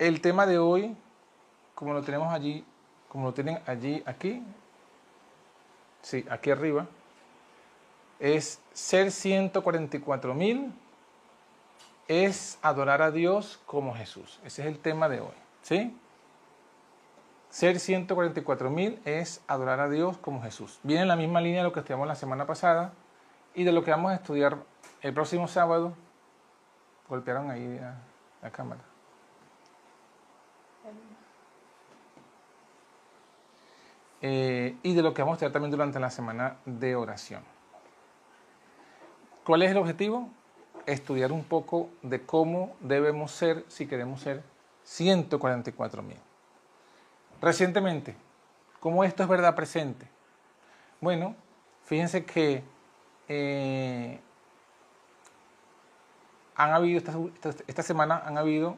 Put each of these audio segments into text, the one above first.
el tema de hoy, como lo tenemos allí, como lo tienen allí, aquí, sí, aquí arriba, es ser 144 mil, es adorar a Dios como Jesús. Ese es el tema de hoy, ¿sí? Ser 144 mil es adorar a Dios como Jesús. Viene en la misma línea de lo que estudiamos la semana pasada y de lo que vamos a estudiar el próximo sábado. Golpearon ahí la, la cámara. Eh, y de lo que vamos a estudiar también durante la semana de oración. ¿Cuál es el objetivo? Estudiar un poco de cómo debemos ser si queremos ser 144 mil. Recientemente, ¿cómo esto es verdad presente? Bueno, fíjense que eh, han habido esta, esta, semana han habido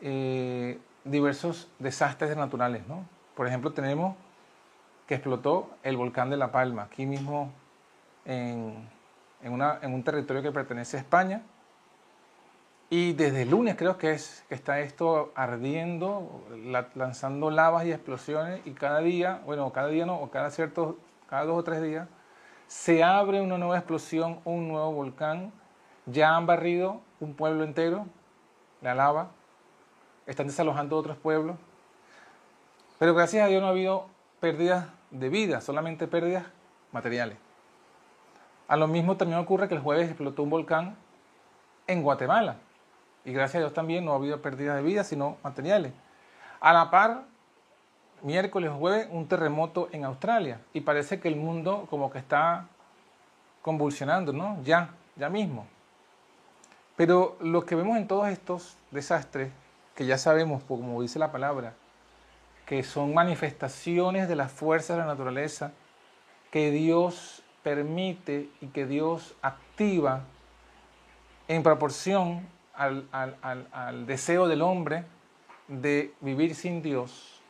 eh, diversos desastres naturales, ¿no? Por ejemplo, tenemos que explotó el volcán de La Palma, aquí mismo en, en, un territorio que pertenece a España. Y desde el lunes creo que, es, que está esto ardiendo, lanzando lavas y explosiones, y cada día, bueno, cada día no, o cada cierto, cada dos o tres días, se abre una nueva explosión, un nuevo volcán. Ya han barrido un pueblo entero, la lava, están desalojando otros pueblos. Pero gracias a Dios no ha habido pérdidas de vida, solamente pérdidas materiales. A lo mismo también ocurre que el jueves explotó un volcán en Guatemala. Y gracias a Dios también no ha habido pérdidas de vida, sino materiales. A la par, miércoles o jueves, un terremoto en Australia. Y parece que el mundo como que está convulsionando, ¿no? Ya, ya mismo. Pero lo que vemos en todos estos desastres, que ya sabemos, como dice la palabra, que son manifestaciones de las fuerzas de la naturaleza que Dios permite y que Dios activa en proporción al, al, deseo del hombre de vivir sin Dios,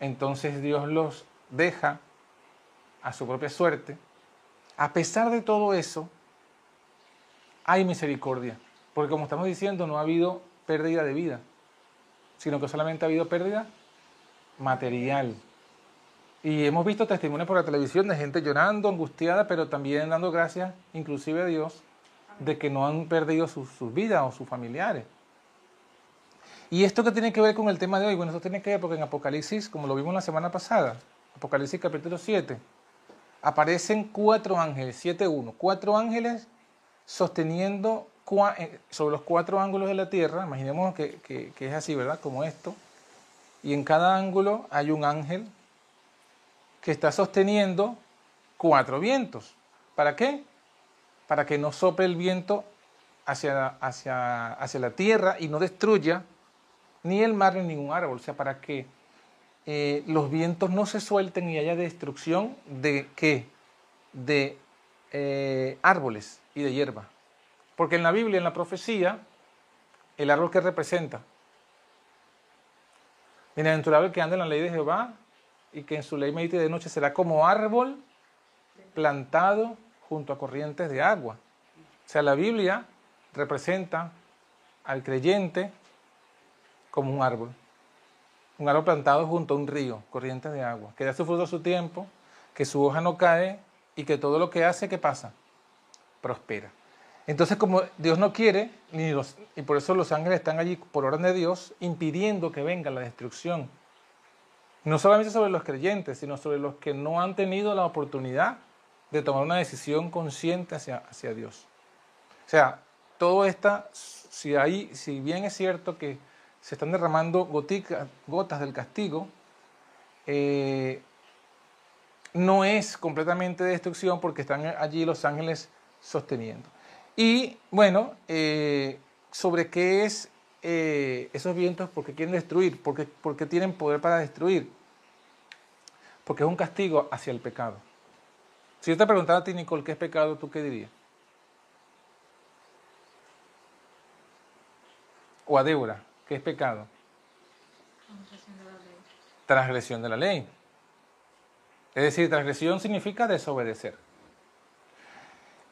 entonces Dios los deja a su propia suerte. A pesar de todo eso, hay misericordia, porque como estamos diciendo, no ha habido pérdida de vida, sino que solamente ha habido pérdida material. Y hemos visto testimonios por la televisión de gente llorando, angustiada, pero también dando gracias, inclusive a Dios, de que no han perdido sus, vidas o sus familiares. Y esto que tiene que ver con el tema de hoy, bueno, esto tiene que ver porque en Apocalipsis, como lo vimos la semana pasada, Apocalipsis capítulo 7, aparecen cuatro ángeles, 7-1, cuatro ángeles sosteniendo eh, sobre los cuatro ángulos de la tierra, imaginemos que, que es así, ¿verdad? Como esto, y en cada ángulo hay un ángel que está sosteniendo cuatro vientos. ¿Para qué? Para que no sople el viento hacia, hacia, hacia la tierra y no destruya ni el mar ni ningún árbol. O sea, para que eh, los vientos no se suelten y haya destrucción de qué? De eh, árboles y de hierba. Porque en la Biblia, en la profecía, el árbol que representa Bienaventurado que anda en la ley de Jehová y que en su ley medite de noche será como árbol plantado junto a corrientes de agua. O sea, la Biblia representa al creyente como un árbol. Un árbol plantado junto a un río, corrientes de agua, que da su fruto a su tiempo, que su hoja no cae y que todo lo que hace, ¿qué pasa? Prospera. Entonces, como Dios no quiere, y por eso los ángeles están allí por orden de Dios, impidiendo que venga la destrucción. No solamente sobre los creyentes, sino sobre los que no han tenido la oportunidad de tomar una decisión consciente hacia, Dios. O sea, todo esto, si, hay, si bien es cierto que se están derramando gotas del castigo, eh, no es completamente destrucción porque están allí los ángeles sosteniendo. Y bueno, eh, sobre qué es eh, esos vientos, porque quieren destruir, porque, porque tienen poder para destruir. Porque es un castigo hacia el pecado. Si yo te preguntara a ti, Nicole, ¿qué es pecado? ¿Tú qué dirías? O a Débora, ¿qué es pecado? Transgresión de la ley. Transgresión de la ley. Es decir, transgresión significa desobedecer.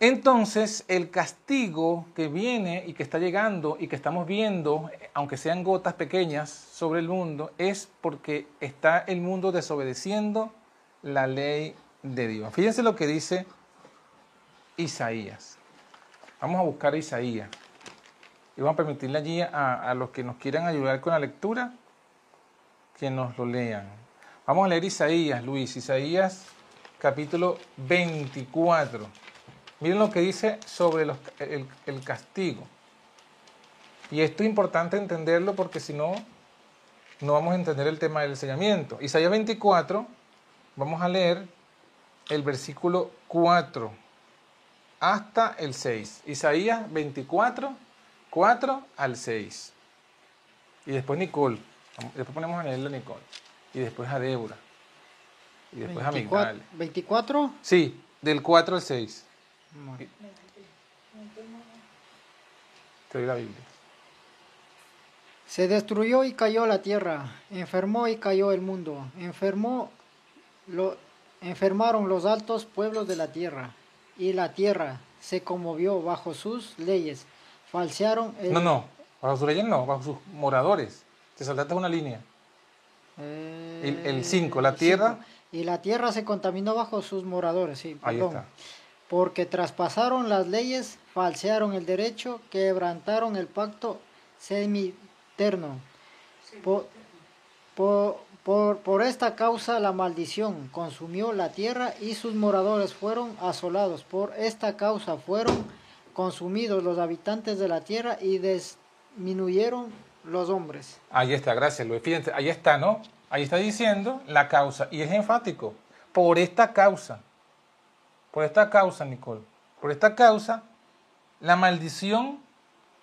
Entonces, el castigo que viene y que está llegando y que estamos viendo, aunque sean gotas pequeñas sobre el mundo, es porque está el mundo desobedeciendo la ley de Dios. Fíjense lo que dice Isaías. Vamos a buscar a Isaías. Y vamos a permitirle allí a, los que nos quieran ayudar con la lectura que nos lo lean. Vamos a leer Isaías, Luis. Isaías capítulo 24. Miren lo que dice sobre el, castigo. Y esto es importante entenderlo porque si no, no vamos a entender el tema del enseñamiento. Isaías 24, vamos a leer el versículo 4 hasta el 6. Isaías 24, 4 al 6. Y después Nicole. Después ponemos a leerle a Nicole. Y después a Débora. Y después a Miguel. ¿24? Sí, del 4 al 6. Te doy la Biblia. Se destruyó y cayó la tierra, enfermó y cayó el mundo, enfermó, lo, enfermaron los altos pueblos de la tierra, y la tierra se conmovió bajo sus leyes, falsearon el... No, no, bajo sus leyes no, bajo sus moradores. Te saltaste una línea. el 5, la tierra... Y la tierra se contaminó bajo sus moradores, sí, perdón. Ahí está porque traspasaron las leyes, falsearon el derecho, quebrantaron el pacto semiterno. Por, por, esta causa la maldición consumió la tierra y sus moradores fueron asolados. Por esta causa fueron consumidos los habitantes de la tierra y disminuyeron los hombres. Ahí está, gracias Luis. Fíjense, ahí está, ¿no? Ahí está diciendo la causa y es enfático. Por esta causa. Por esta causa, Nicole, por esta causa, la maldición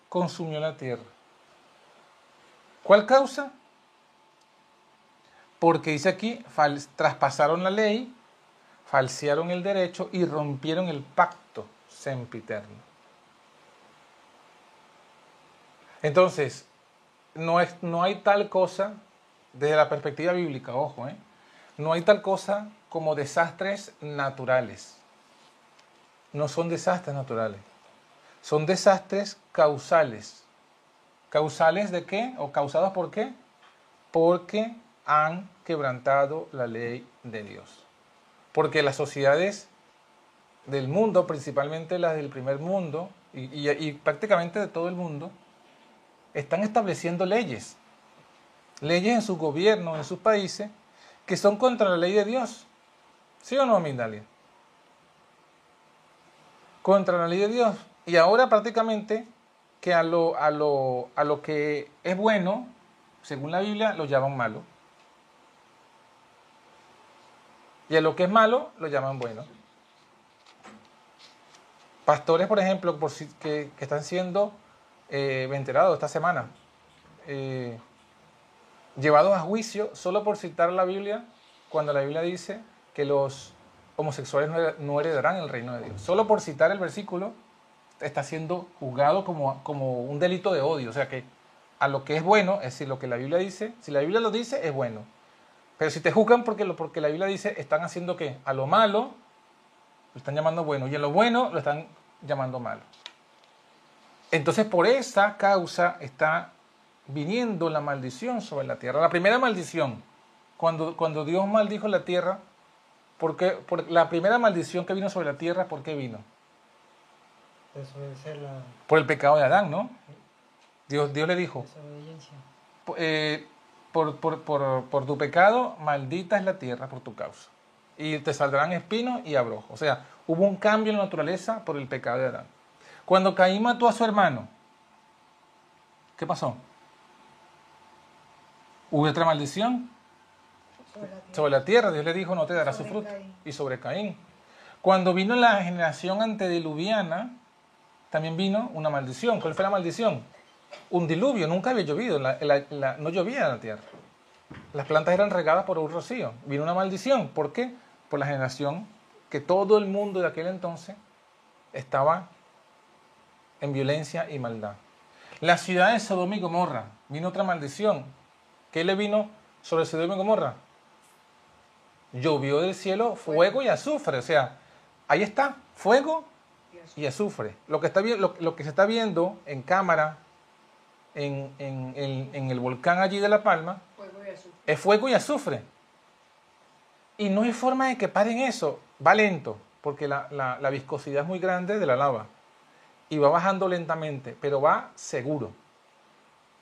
consumió la tierra. ¿Cuál causa? Porque dice aquí, traspasaron la ley, falsearon el derecho y rompieron el pacto sempiterno. Entonces, no, es, no hay tal cosa, desde la perspectiva bíblica, ojo, ¿eh? no hay tal cosa como desastres naturales no son desastres naturales, son desastres causales. ¿Causales de qué? ¿O causados por qué? Porque han quebrantado la ley de Dios. Porque las sociedades del mundo, principalmente las del primer mundo y, prácticamente de todo el mundo, están estableciendo leyes. Leyes en su gobierno, en sus países, que son contra la ley de Dios. ¿Sí o no, Mindalia? Contra la ley de Dios. Y ahora prácticamente que a lo, a lo, a lo que es bueno, según la Biblia, lo llaman malo. Y a lo que es malo, lo llaman bueno. Pastores, por ejemplo, por, que, que están siendo eh, enterados esta semana, eh, llevados a juicio solo por citar la Biblia, cuando la Biblia dice que los homosexuales no heredarán el reino de Dios. Solo por citar el versículo está siendo juzgado como, como un delito de odio. O sea que a lo que es bueno, es decir, lo que la Biblia dice, si la Biblia lo dice, es bueno. Pero si te juzgan porque, lo, porque la Biblia dice, están haciendo qué? A lo malo lo están llamando bueno y a lo bueno lo están llamando malo. Entonces por esa causa está viniendo la maldición sobre la tierra. La primera maldición, cuando, cuando Dios maldijo la tierra, porque por la primera maldición que vino sobre la tierra, ¿por qué vino? Por el pecado de Adán, ¿no? Dios, Dios le dijo, eh, por, por, por, por, tu pecado, maldita es la tierra por tu causa. Y te saldrán espinos y abrojos. O sea, hubo un cambio en la naturaleza por el pecado de Adán. Cuando Caín mató a su hermano, ¿qué pasó? ¿Hubo otra maldición? Sobre la, tierra. Dios le dijo, no te dará su fruto. Y sobre Caín. Cuando vino la generación antediluviana, también vino una maldición. ¿Cuál fue la maldición? Un diluvio. Nunca había llovido. no llovía en la tierra. Las plantas eran regadas por un rocío. Vino una maldición. ¿Por qué? Por la generación que todo el mundo de aquel entonces estaba en violencia y maldad. La ciudad de Sodoma y Gomorra, vino otra maldición. ¿Qué le vino sobre Sodoma y Gomorra? Llovió del cielo fuego y azufre. O sea, ahí está, fuego y azufre. Lo que, está, lo, lo que se está viendo en cámara en, en, en, el volcán allí de La Palma es fuego y azufre. Y no hay forma de que paren eso. Va lento, porque la, la, la viscosidad es muy grande de la lava. Y va bajando lentamente, pero va seguro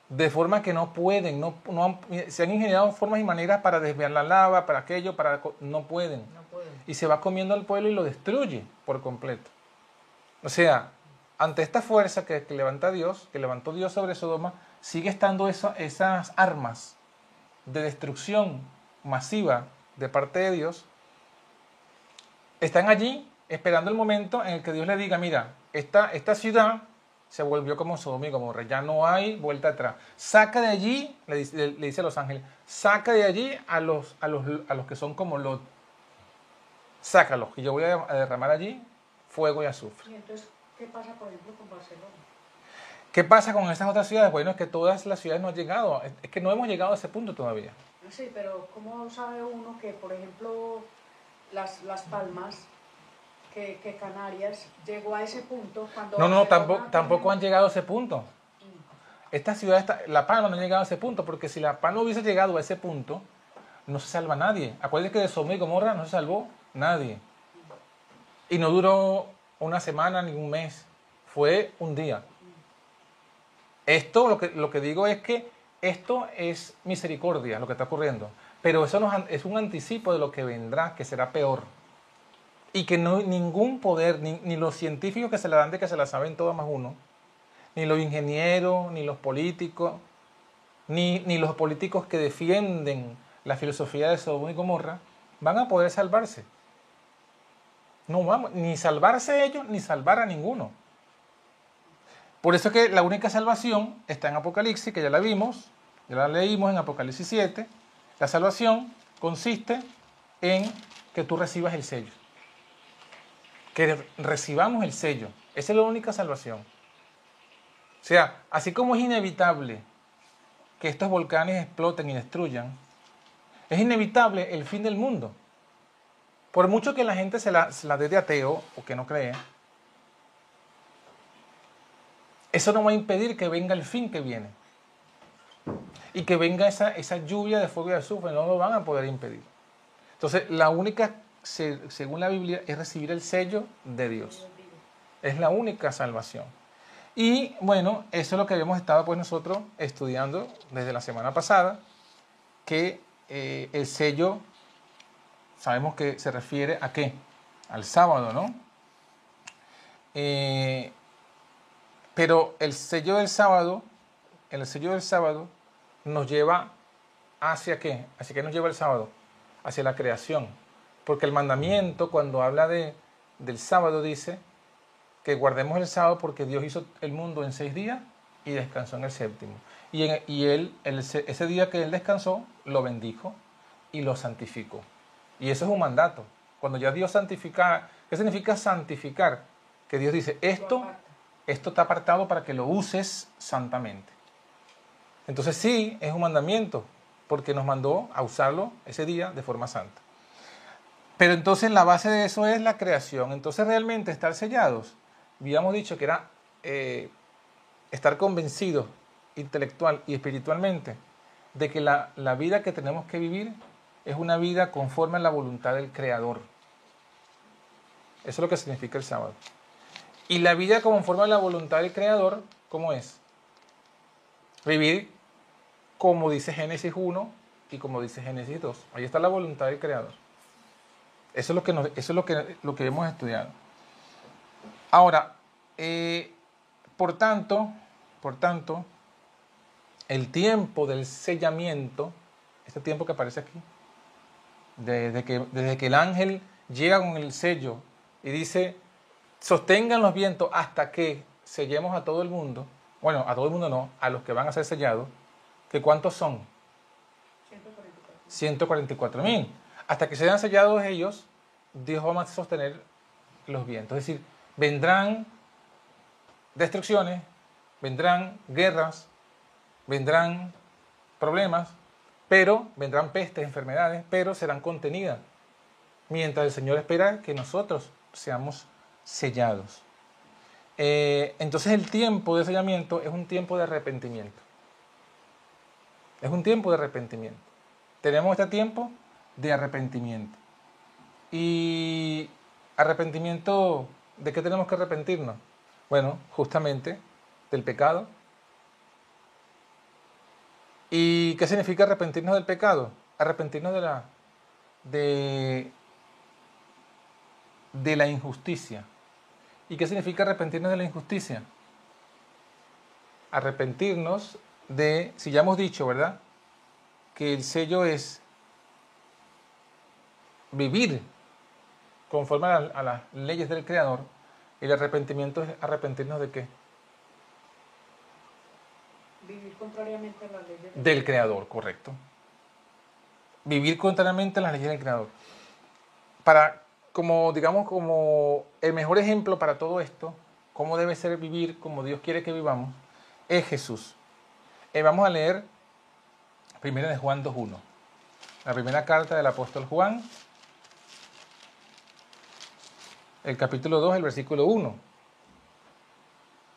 de forma que no pueden, no, no se han ingeniado formas y maneras para desviar la lava, para aquello, para no pueden. no pueden. Y se va comiendo al pueblo y lo destruye por completo. O sea, ante esta fuerza que, levanta Dios, que levantó Dios sobre Sodoma, sigue estando eso, esas armas de destrucción masiva de parte de Dios. Están allí esperando el momento en el que Dios le diga, mira, esta, esta ciudad se volvió como Sodoma y Gomorra. Ya no hay vuelta atrás. Saca de allí, le dice, a los ángeles, saca de allí a los, a los, a los que son como Lot. Sácalos, y yo voy a derramar allí fuego y azufre. ¿Y entonces qué pasa, por ejemplo, con Barcelona? ¿Qué pasa con estas otras ciudades? Bueno, es que todas las ciudades no han llegado, es que no hemos llegado a ese punto todavía. Sí, pero ¿cómo sabe uno que, por ejemplo, las, las Palmas que, Canarias llegó a ese punto cuando... No, no, tampoco, tampoco han llegado a ese punto. Esta ciudad, La Paz no ha llegado a ese punto, porque si La no hubiese llegado a ese punto, no se salva nadie. Acuérdense que de Sodoma y Gomorra no se salvó nadie. Y no duró una semana ni un mes, fue un día. Esto, lo que, lo que digo es que esto es misericordia, lo que está ocurriendo. Pero eso es un anticipo de lo que vendrá, que será peor y que no ningún poder, ni, los científicos que se la dan de que se la saben todas más uno, ni los ingenieros, ni los políticos, ni, los políticos que defienden la filosofía de Sodoma y Gomorra, van a poder salvarse. No vamos, ni salvarse ellos, ni salvar a ninguno. Por eso es que la única salvación está en Apocalipsis, que ya la vimos, ya la leímos en Apocalipsis 7. La salvación consiste en que tú recibas el sello que recibamos el sello. Esa es la única salvación. O sea, así como es inevitable que estos volcanes exploten y destruyan, es inevitable el fin del mundo. Por mucho que la gente se la, dé de ateo o que no cree, eso no va a impedir que venga el fin que viene. Y que venga esa, esa lluvia de fuego y azufre, no lo van a poder impedir. Entonces, la única según la Biblia, es recibir el sello de Dios. Es la única salvación. Y bueno, eso es lo que habíamos estado pues nosotros estudiando desde la semana pasada, que eh, el sello, sabemos que se refiere a qué? Al sábado, ¿no? Eh, pero el sello del sábado, el sello del sábado nos lleva hacia qué? ¿Hacia qué nos lleva el sábado? Hacia la creación, porque el mandamiento, cuando habla de, del sábado, dice que guardemos el sábado porque Dios hizo el mundo en seis días y descansó en el séptimo. Y, y él, ese día que él descansó, lo bendijo y lo santificó. Y eso es un mandato. Cuando ya Dios santifica, ¿qué significa santificar? Que Dios dice, esto, esto está apartado para que lo uses santamente. Entonces sí, es un mandamiento, porque nos mandó a usarlo ese día de forma santa. Pero entonces la base de eso es la creación. Entonces realmente estar sellados, habíamos dicho que era eh, estar convencidos intelectual y espiritualmente de que la, la vida que tenemos que vivir es una vida conforme a la voluntad del Creador. Eso es lo que significa el sábado. Y la vida conforme a la voluntad del Creador, ¿cómo es? Vivir como dice Génesis 1 y como dice Génesis 2. Ahí está la voluntad del Creador. Eso es lo que, eso es lo que, lo que hemos estudiado. Ahora, eh, por tanto, por tanto, el tiempo del sellamiento, este tiempo que aparece aquí, desde que, desde que el ángel llega con el sello y dice, sostengan los vientos hasta que sellemos a todo el mundo, bueno, a todo el mundo no, a los que van a ser sellados, que cuántos son? 144 mil hasta que sean sellados ellos, Dios va a sostener los vientos. Es decir, vendrán destrucciones, vendrán guerras, vendrán problemas, pero vendrán pestes, enfermedades, pero serán contenidas. Mientras el Señor espera que nosotros seamos sellados. Eh, entonces el tiempo de sellamiento es un tiempo de arrepentimiento. Es un tiempo de arrepentimiento. Tenemos este tiempo de arrepentimiento. Y arrepentimiento, ¿de qué tenemos que arrepentirnos? Bueno, justamente del pecado. ¿Y qué significa arrepentirnos del pecado? Arrepentirnos de la, de, de la injusticia. ¿Y qué significa arrepentirnos de la injusticia? Arrepentirnos de, si ya hemos dicho, ¿verdad? Que el sello es vivir conforme a, a las leyes del Creador. Y el arrepentimiento es arrepentirnos de qué? Vivir contrariamente a las leyes Del Creador, correcto. Vivir contrariamente a las leyes del Creador. Para, como, digamos, como el mejor ejemplo para todo esto, cómo debe ser vivir como Dios quiere que vivamos, es Jesús. Eh, vamos a leer primero de Juan 2.1. La primera carta del apóstol Juan, el capítulo 2, el versículo 1.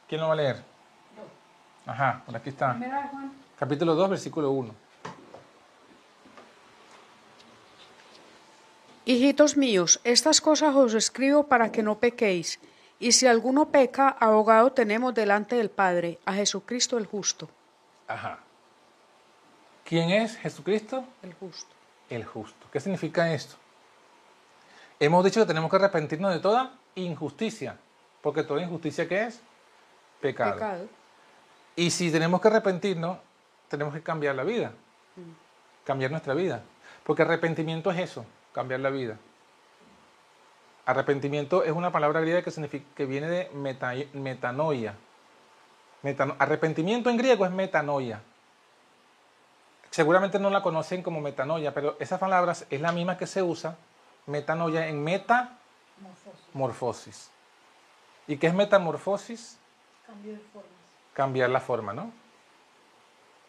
¿Quién lo va a leer? Ajá, por aquí está. Capítulo 2, versículo 1. Hijitos míos, estas cosas os escribo para que no pequéis. Y si alguno peca, abogado tenemos delante del Padre, a Jesucristo el justo. Ajá. ¿Quién es Jesucristo? El justo. El justo. ¿Qué significa esto? Hemos dicho que tenemos que arrepentirnos de toda injusticia, porque toda injusticia ¿qué es? Pecado. Pecado. Y si tenemos que arrepentirnos, tenemos que cambiar la vida, cambiar nuestra vida, porque arrepentimiento es eso, cambiar la vida. Arrepentimiento es una palabra griega que, significa, que viene de meta- metanoia. Metano- arrepentimiento en griego es metanoia. Seguramente no la conocen como metanoia, pero esa palabra es la misma que se usa, metanoia, en metamorfosis. ¿Y qué es metamorfosis? Cambio de formas. Cambiar la forma, ¿no?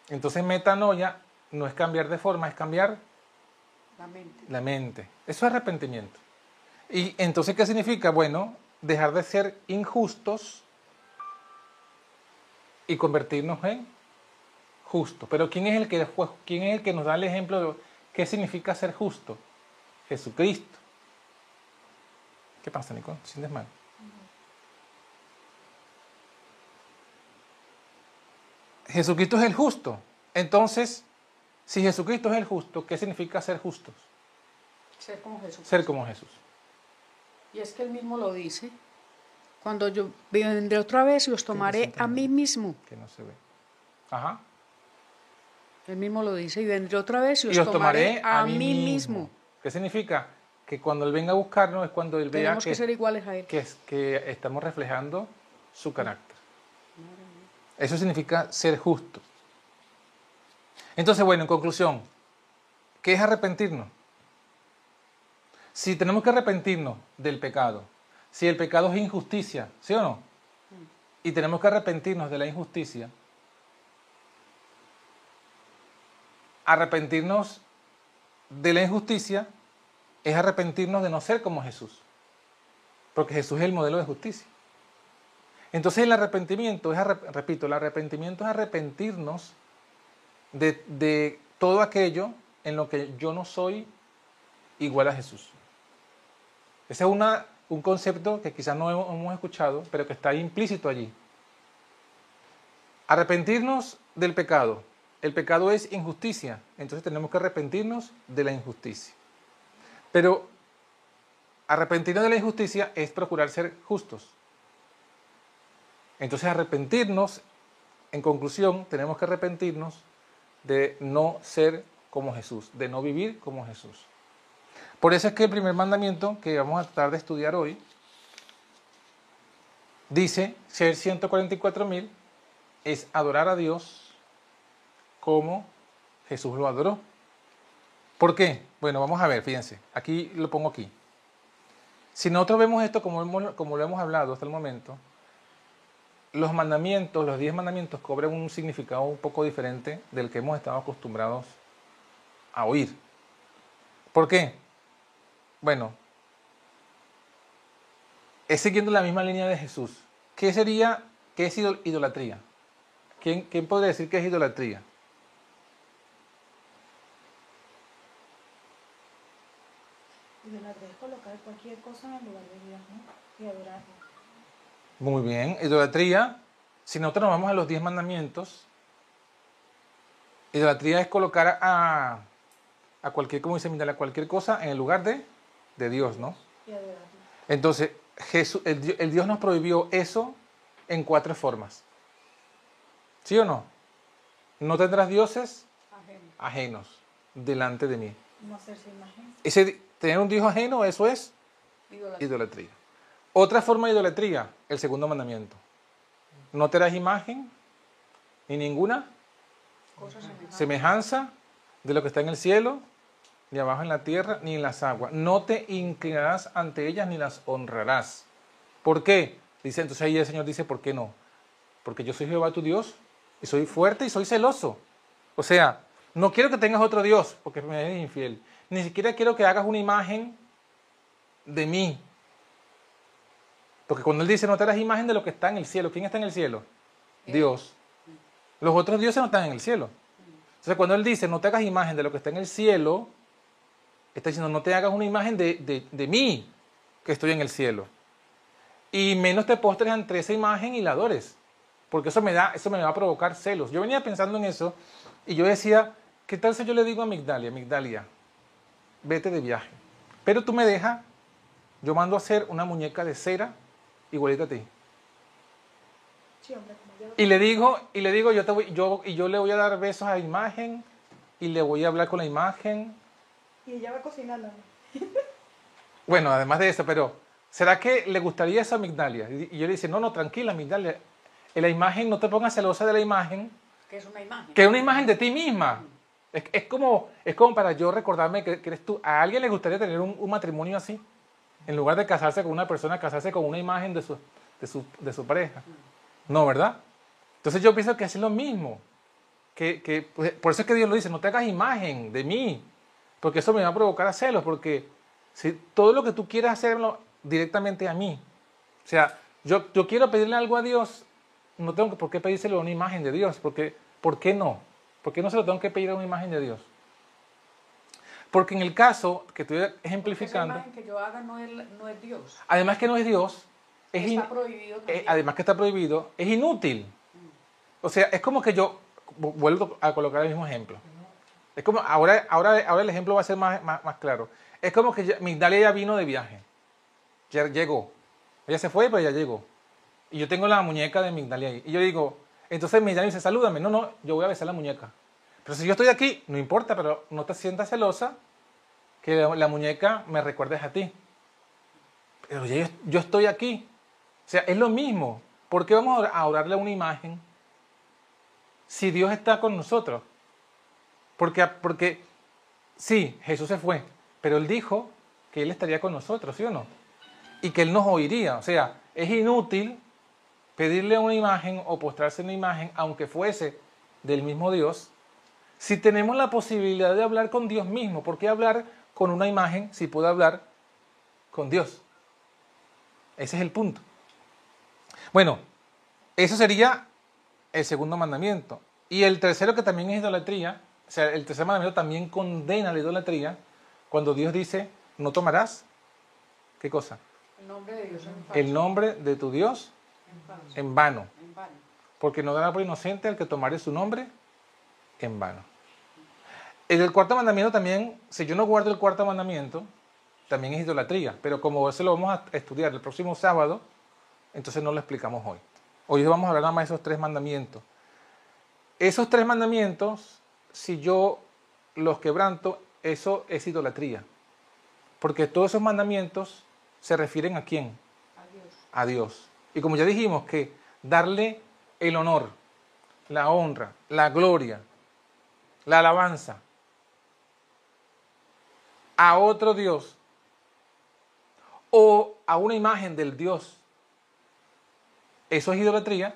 Entonces metanoia no es cambiar de forma, es cambiar La mente. la mente. Eso es arrepentimiento. ¿Y entonces qué significa? Bueno, dejar de ser injustos y convertirnos en justos. Pero ¿quién es el que quién es el que nos da el ejemplo de qué significa ser justo? Jesucristo. ¿Qué pasa, Nico? ¿Te sientes mal? Jesucristo es el justo. Entonces, si Jesucristo es el justo, ¿qué significa ser justos? Ser como Jesús. Ser como Jesús. Y es que él mismo lo dice. Cuando yo vendré otra vez y os tomaré a mí mismo. Que no se ve. Ajá. Él mismo lo dice. Y vendré otra vez y os, Y os tomaré a, mí mismo. ¿Qué significa? Que cuando Él venga a buscarnos es cuando Él vea que, que ser iguales a él. que, es- que estamos reflejando su carácter. Eso significa ser justo. Entonces, bueno, en conclusión, ¿qué es arrepentirnos? Si tenemos que arrepentirnos del pecado, si el pecado es injusticia, ¿sí o no? Y tenemos que arrepentirnos de la injusticia, arrepentirnos de la injusticia es arrepentirnos de no ser como Jesús. Porque Jesús es el modelo de justicia. Entonces el arrepentimiento es, repito, el arrepentimiento es arrepentirnos de, de todo aquello en lo que yo no soy igual a Jesús. Ese es un concepto que quizás no hemos escuchado, pero que está implícito allí. Arrepentirnos del pecado. El pecado es injusticia, entonces tenemos que arrepentirnos de la injusticia. Pero arrepentirnos de la injusticia es procurar ser justos. Entonces arrepentirnos, en conclusión, tenemos que arrepentirnos de no ser como Jesús, de no vivir como Jesús. Por eso es que el primer mandamiento que vamos a tratar de estudiar hoy dice, ser 144.000 es adorar a Dios como Jesús lo adoró. ¿Por qué? Bueno, vamos a ver, fíjense, aquí lo pongo aquí. Si nosotros vemos esto como, hemos- como lo hemos hablado hasta el momento, los mandamientos, los diez mandamientos cobran un significado un poco diferente del que hemos estado acostumbrados a oír. ¿Por qué? Bueno, es siguiendo la misma línea de Jesús, ¿qué sería, qué es idol- idolatría? ¿Quién, ¿Quién podría decir qué es idolatría? Idolatría es colocar cualquier cosa en el lugar de Dios, ¿no? Y adorarlo. Muy bien, idolatría, si nosotros nos vamos a los diez mandamientos, idolatría es colocar a, a cualquier, como dice Mindala, cualquier cosa en el lugar de, de Dios, ¿no? Y adorarlo. Entonces, Jesús, el, Di- el Dios nos prohibió eso en cuatro formas. ¿Sí o no? No tendrás dioses Ajeno. ajenos delante de mí. No hacerse imagen. Ese, tener un Dios ajeno, eso es Idolatría. idolatría. Otra forma de idolatría, el segundo mandamiento. No te harás imagen ni ninguna Cosas semejantes. semejanza de lo que está en el cielo, ni abajo en la tierra, ni en las aguas. No te inclinarás ante ellas ni las honrarás. ¿Por qué? Dice, entonces ahí el Señor dice, ¿por qué no? Porque yo soy Jehová tu Dios y soy fuerte y soy celoso. O sea, no quiero que tengas otro Dios porque me eres infiel. Ni siquiera quiero que hagas una imagen de mí. Porque cuando Él dice, no te harás imagen de lo que está en el cielo. ¿Quién está en el cielo? Dios. Los otros dioses no están en el cielo. Entonces, cuando Él dice, no te hagas imagen de lo que está en el cielo, está diciendo, no te hagas una imagen de, de- de mí, que estoy en el cielo. Y menos te postres ante esa imagen y la adores. Porque eso me, da, eso me va a provocar celos. Yo venía pensando en eso y yo decía, ¿qué tal si yo le digo a Migdalia, Migdalia, vete de viaje? Pero tú me dejas, yo mando a hacer una muñeca de cera igualita a ti. Sí, hombre, como yo. Y le digo, y le digo, yo te voy, yo, y yo le voy a dar besos a la imagen, y le voy a hablar con la imagen. Y ella va cocinando. Bueno, además de eso, pero ¿será que le gustaría eso a Migdalia? Y y yo le dice, no, no, tranquila, Migdalia. En la imagen, no te pongas celosa de la imagen, Que es una imagen. que es una imagen de ti misma. Es, es como, es como para yo recordarme que, que eres tú. ¿A alguien le gustaría tener un, un matrimonio así? En lugar de casarse con una persona, casarse con una imagen de su, de su, de su pareja. No, ¿verdad? Entonces yo pienso que es lo mismo. Que, que, pues, por eso es que Dios lo dice, no te hagas imagen de mí, porque eso me va a provocar a celos, porque si todo lo que tú quieras hacerlo directamente a mí. O sea, yo, yo quiero pedirle algo a Dios, no tengo por qué pedírselo a una imagen de Dios, porque ¿por qué no? ¿Por qué no se lo tengo que pedir a una imagen de Dios? Porque en el caso que estoy Esa ejemplificando, imagen que yo haga no es, no es Dios. además que no es Dios, es in- Está prohibido eh, además que está prohibido, es inútil. O sea, es como que yo vu- vuelvo a colocar el mismo ejemplo. Es como, ahora, ahora, ahora el ejemplo va a ser más, más, más claro. Es como que ya- Migdalia ya vino de viaje. Ya llegó. Ella se fue, pero ya llegó. Y yo tengo la muñeca de Migdalia ahí. Y yo digo, entonces Migdalia dice, salúdame. No, no, yo voy a besar la muñeca. Pero si yo estoy aquí, no importa, pero no te sientas celosa que la, muñeca me recuerdes a ti. Pero yo, yo estoy aquí. O sea, es lo mismo. ¿Por qué vamos a orarle a una imagen si Dios está con nosotros? Porque, porque sí, Jesús se fue, pero Él dijo que Él estaría con nosotros, ¿sí o no? Y que Él nos oiría. O sea, es inútil pedirle a una imagen o postrarse en una imagen, aunque fuese del mismo Dios, si tenemos la posibilidad de hablar con Dios mismo. ¿Por qué hablar con una imagen si puedo hablar con Dios? Ese es el punto. Bueno, eso sería el segundo mandamiento. Y el tercero que también es idolatría, o sea, el tercer mandamiento también condena la idolatría cuando Dios dice, no tomarás, ¿qué cosa? El nombre de Dios en. El nombre de tu Dios en vano, En vano. porque no dará por inocente al que tomare su nombre en vano. En el cuarto mandamiento también, si yo no guardo el cuarto mandamiento, también es idolatría, pero como eso lo vamos a estudiar el próximo sábado, entonces no lo explicamos hoy. Hoy vamos a hablar nada más de esos tres mandamientos. Esos tres mandamientos, si yo los quebranto, eso es idolatría. Porque todos esos mandamientos se refieren a quién? Adiós. a Dios. Y como ya dijimos, que darle el honor, la honra, la gloria, la alabanza a otro Dios o a una imagen del Dios, eso es idolatría.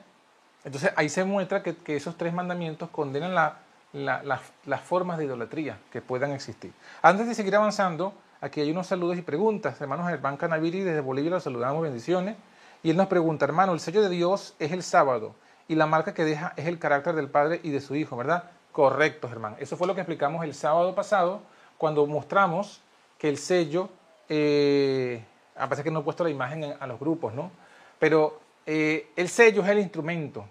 Entonces ahí se muestra que, esos tres mandamientos condenan la- la- las- las formas de idolatría que puedan existir. Antes de seguir avanzando, aquí hay unos saludos y preguntas. Hermanos Germán Canaviri desde Bolivia los saludamos, bendiciones. Y él nos pregunta, hermano, el sello de Dios es el sábado y la marca que deja es el carácter del Padre y de su Hijo, ¿verdad? Correcto, hermano. Eso fue lo que explicamos el sábado pasado cuando mostramos que el sello, eh, a pesar que no he puesto la imagen a los grupos, ¿no? Pero eh, el sello es el instrumento.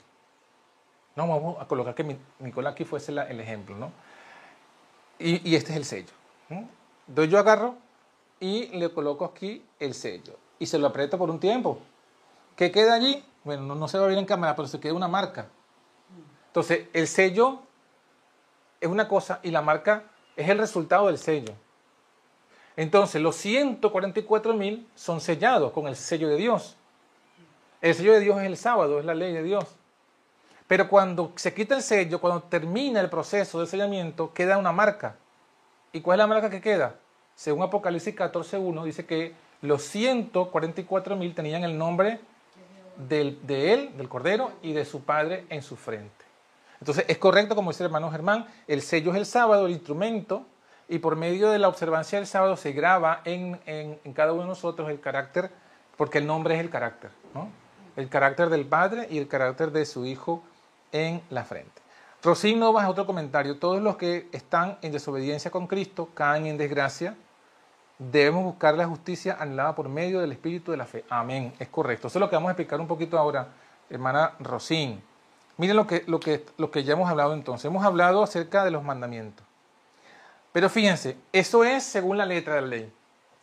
No, vamos a colocar que Nicolás aquí fuese el ejemplo, ¿no? Y, este es el sello. Entonces yo agarro y le coloco aquí el sello y se lo aprieto por un tiempo. ¿Qué queda allí? Bueno, no, se va a ver en cámara, pero se queda una marca. Entonces, el sello es una cosa y la marca es el resultado del sello. Entonces, los 144 mil son sellados con el sello de Dios. El sello de Dios es el sábado, es la ley de Dios. Pero cuando se quita el sello, cuando termina el proceso de sellamiento, queda una marca. ¿Y cuál es la marca que queda? Según Apocalipsis 14.1, dice que los 144 mil tenían el nombre de él, del Cordero, y de su Padre en su frente. Entonces, es correcto, como dice el hermano Germán, el sello es el sábado, el instrumento, y por medio de la observancia del sábado se graba en, en cada uno de nosotros el carácter, porque el nombre es el carácter, ¿no? El carácter del Padre y el carácter de su Hijo en la frente. Rosín Novas, otro comentario. Todos los que están en desobediencia con Cristo caen en desgracia. Debemos buscar la justicia anhelada por medio del Espíritu de la fe. Amén. Es correcto. Eso es lo que vamos a explicar un poquito ahora, hermana Rosín. Miren lo que, lo que, que ya hemos hablado entonces. Hemos hablado acerca de los mandamientos. Pero fíjense, eso es según la letra de la ley.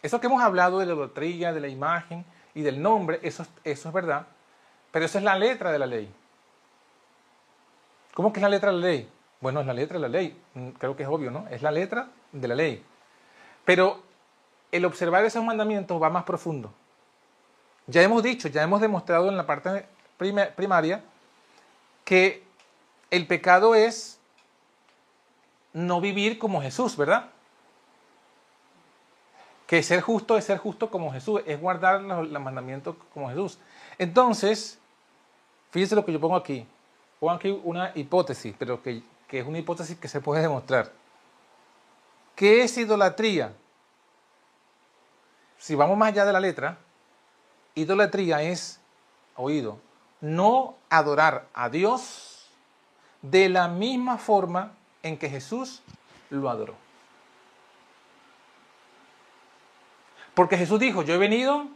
Eso que hemos hablado de la doctrina, de la imagen y del nombre, eso, eso es verdad. Pero eso es la letra de la ley. ¿Cómo que es la letra de la ley? Bueno, es la letra de la ley. Mm, creo que es obvio, ¿no? Es la letra de la ley. Pero el observar esos mandamientos va más profundo. Ya hemos dicho, ya hemos demostrado en la parte primaria que el pecado es no vivir como Jesús, ¿verdad? Que ser justo es ser justo como Jesús, es guardar los, mandamientos como Jesús. Entonces, fíjense lo que yo pongo aquí. Pongo aquí una hipótesis, pero que, es una hipótesis que se puede demostrar. ¿Qué es idolatría? Si vamos más allá de la letra, idolatría es, oído, no adorar a Dios de la misma forma en que Jesús lo adoró. Porque Jesús dijo, yo he venido,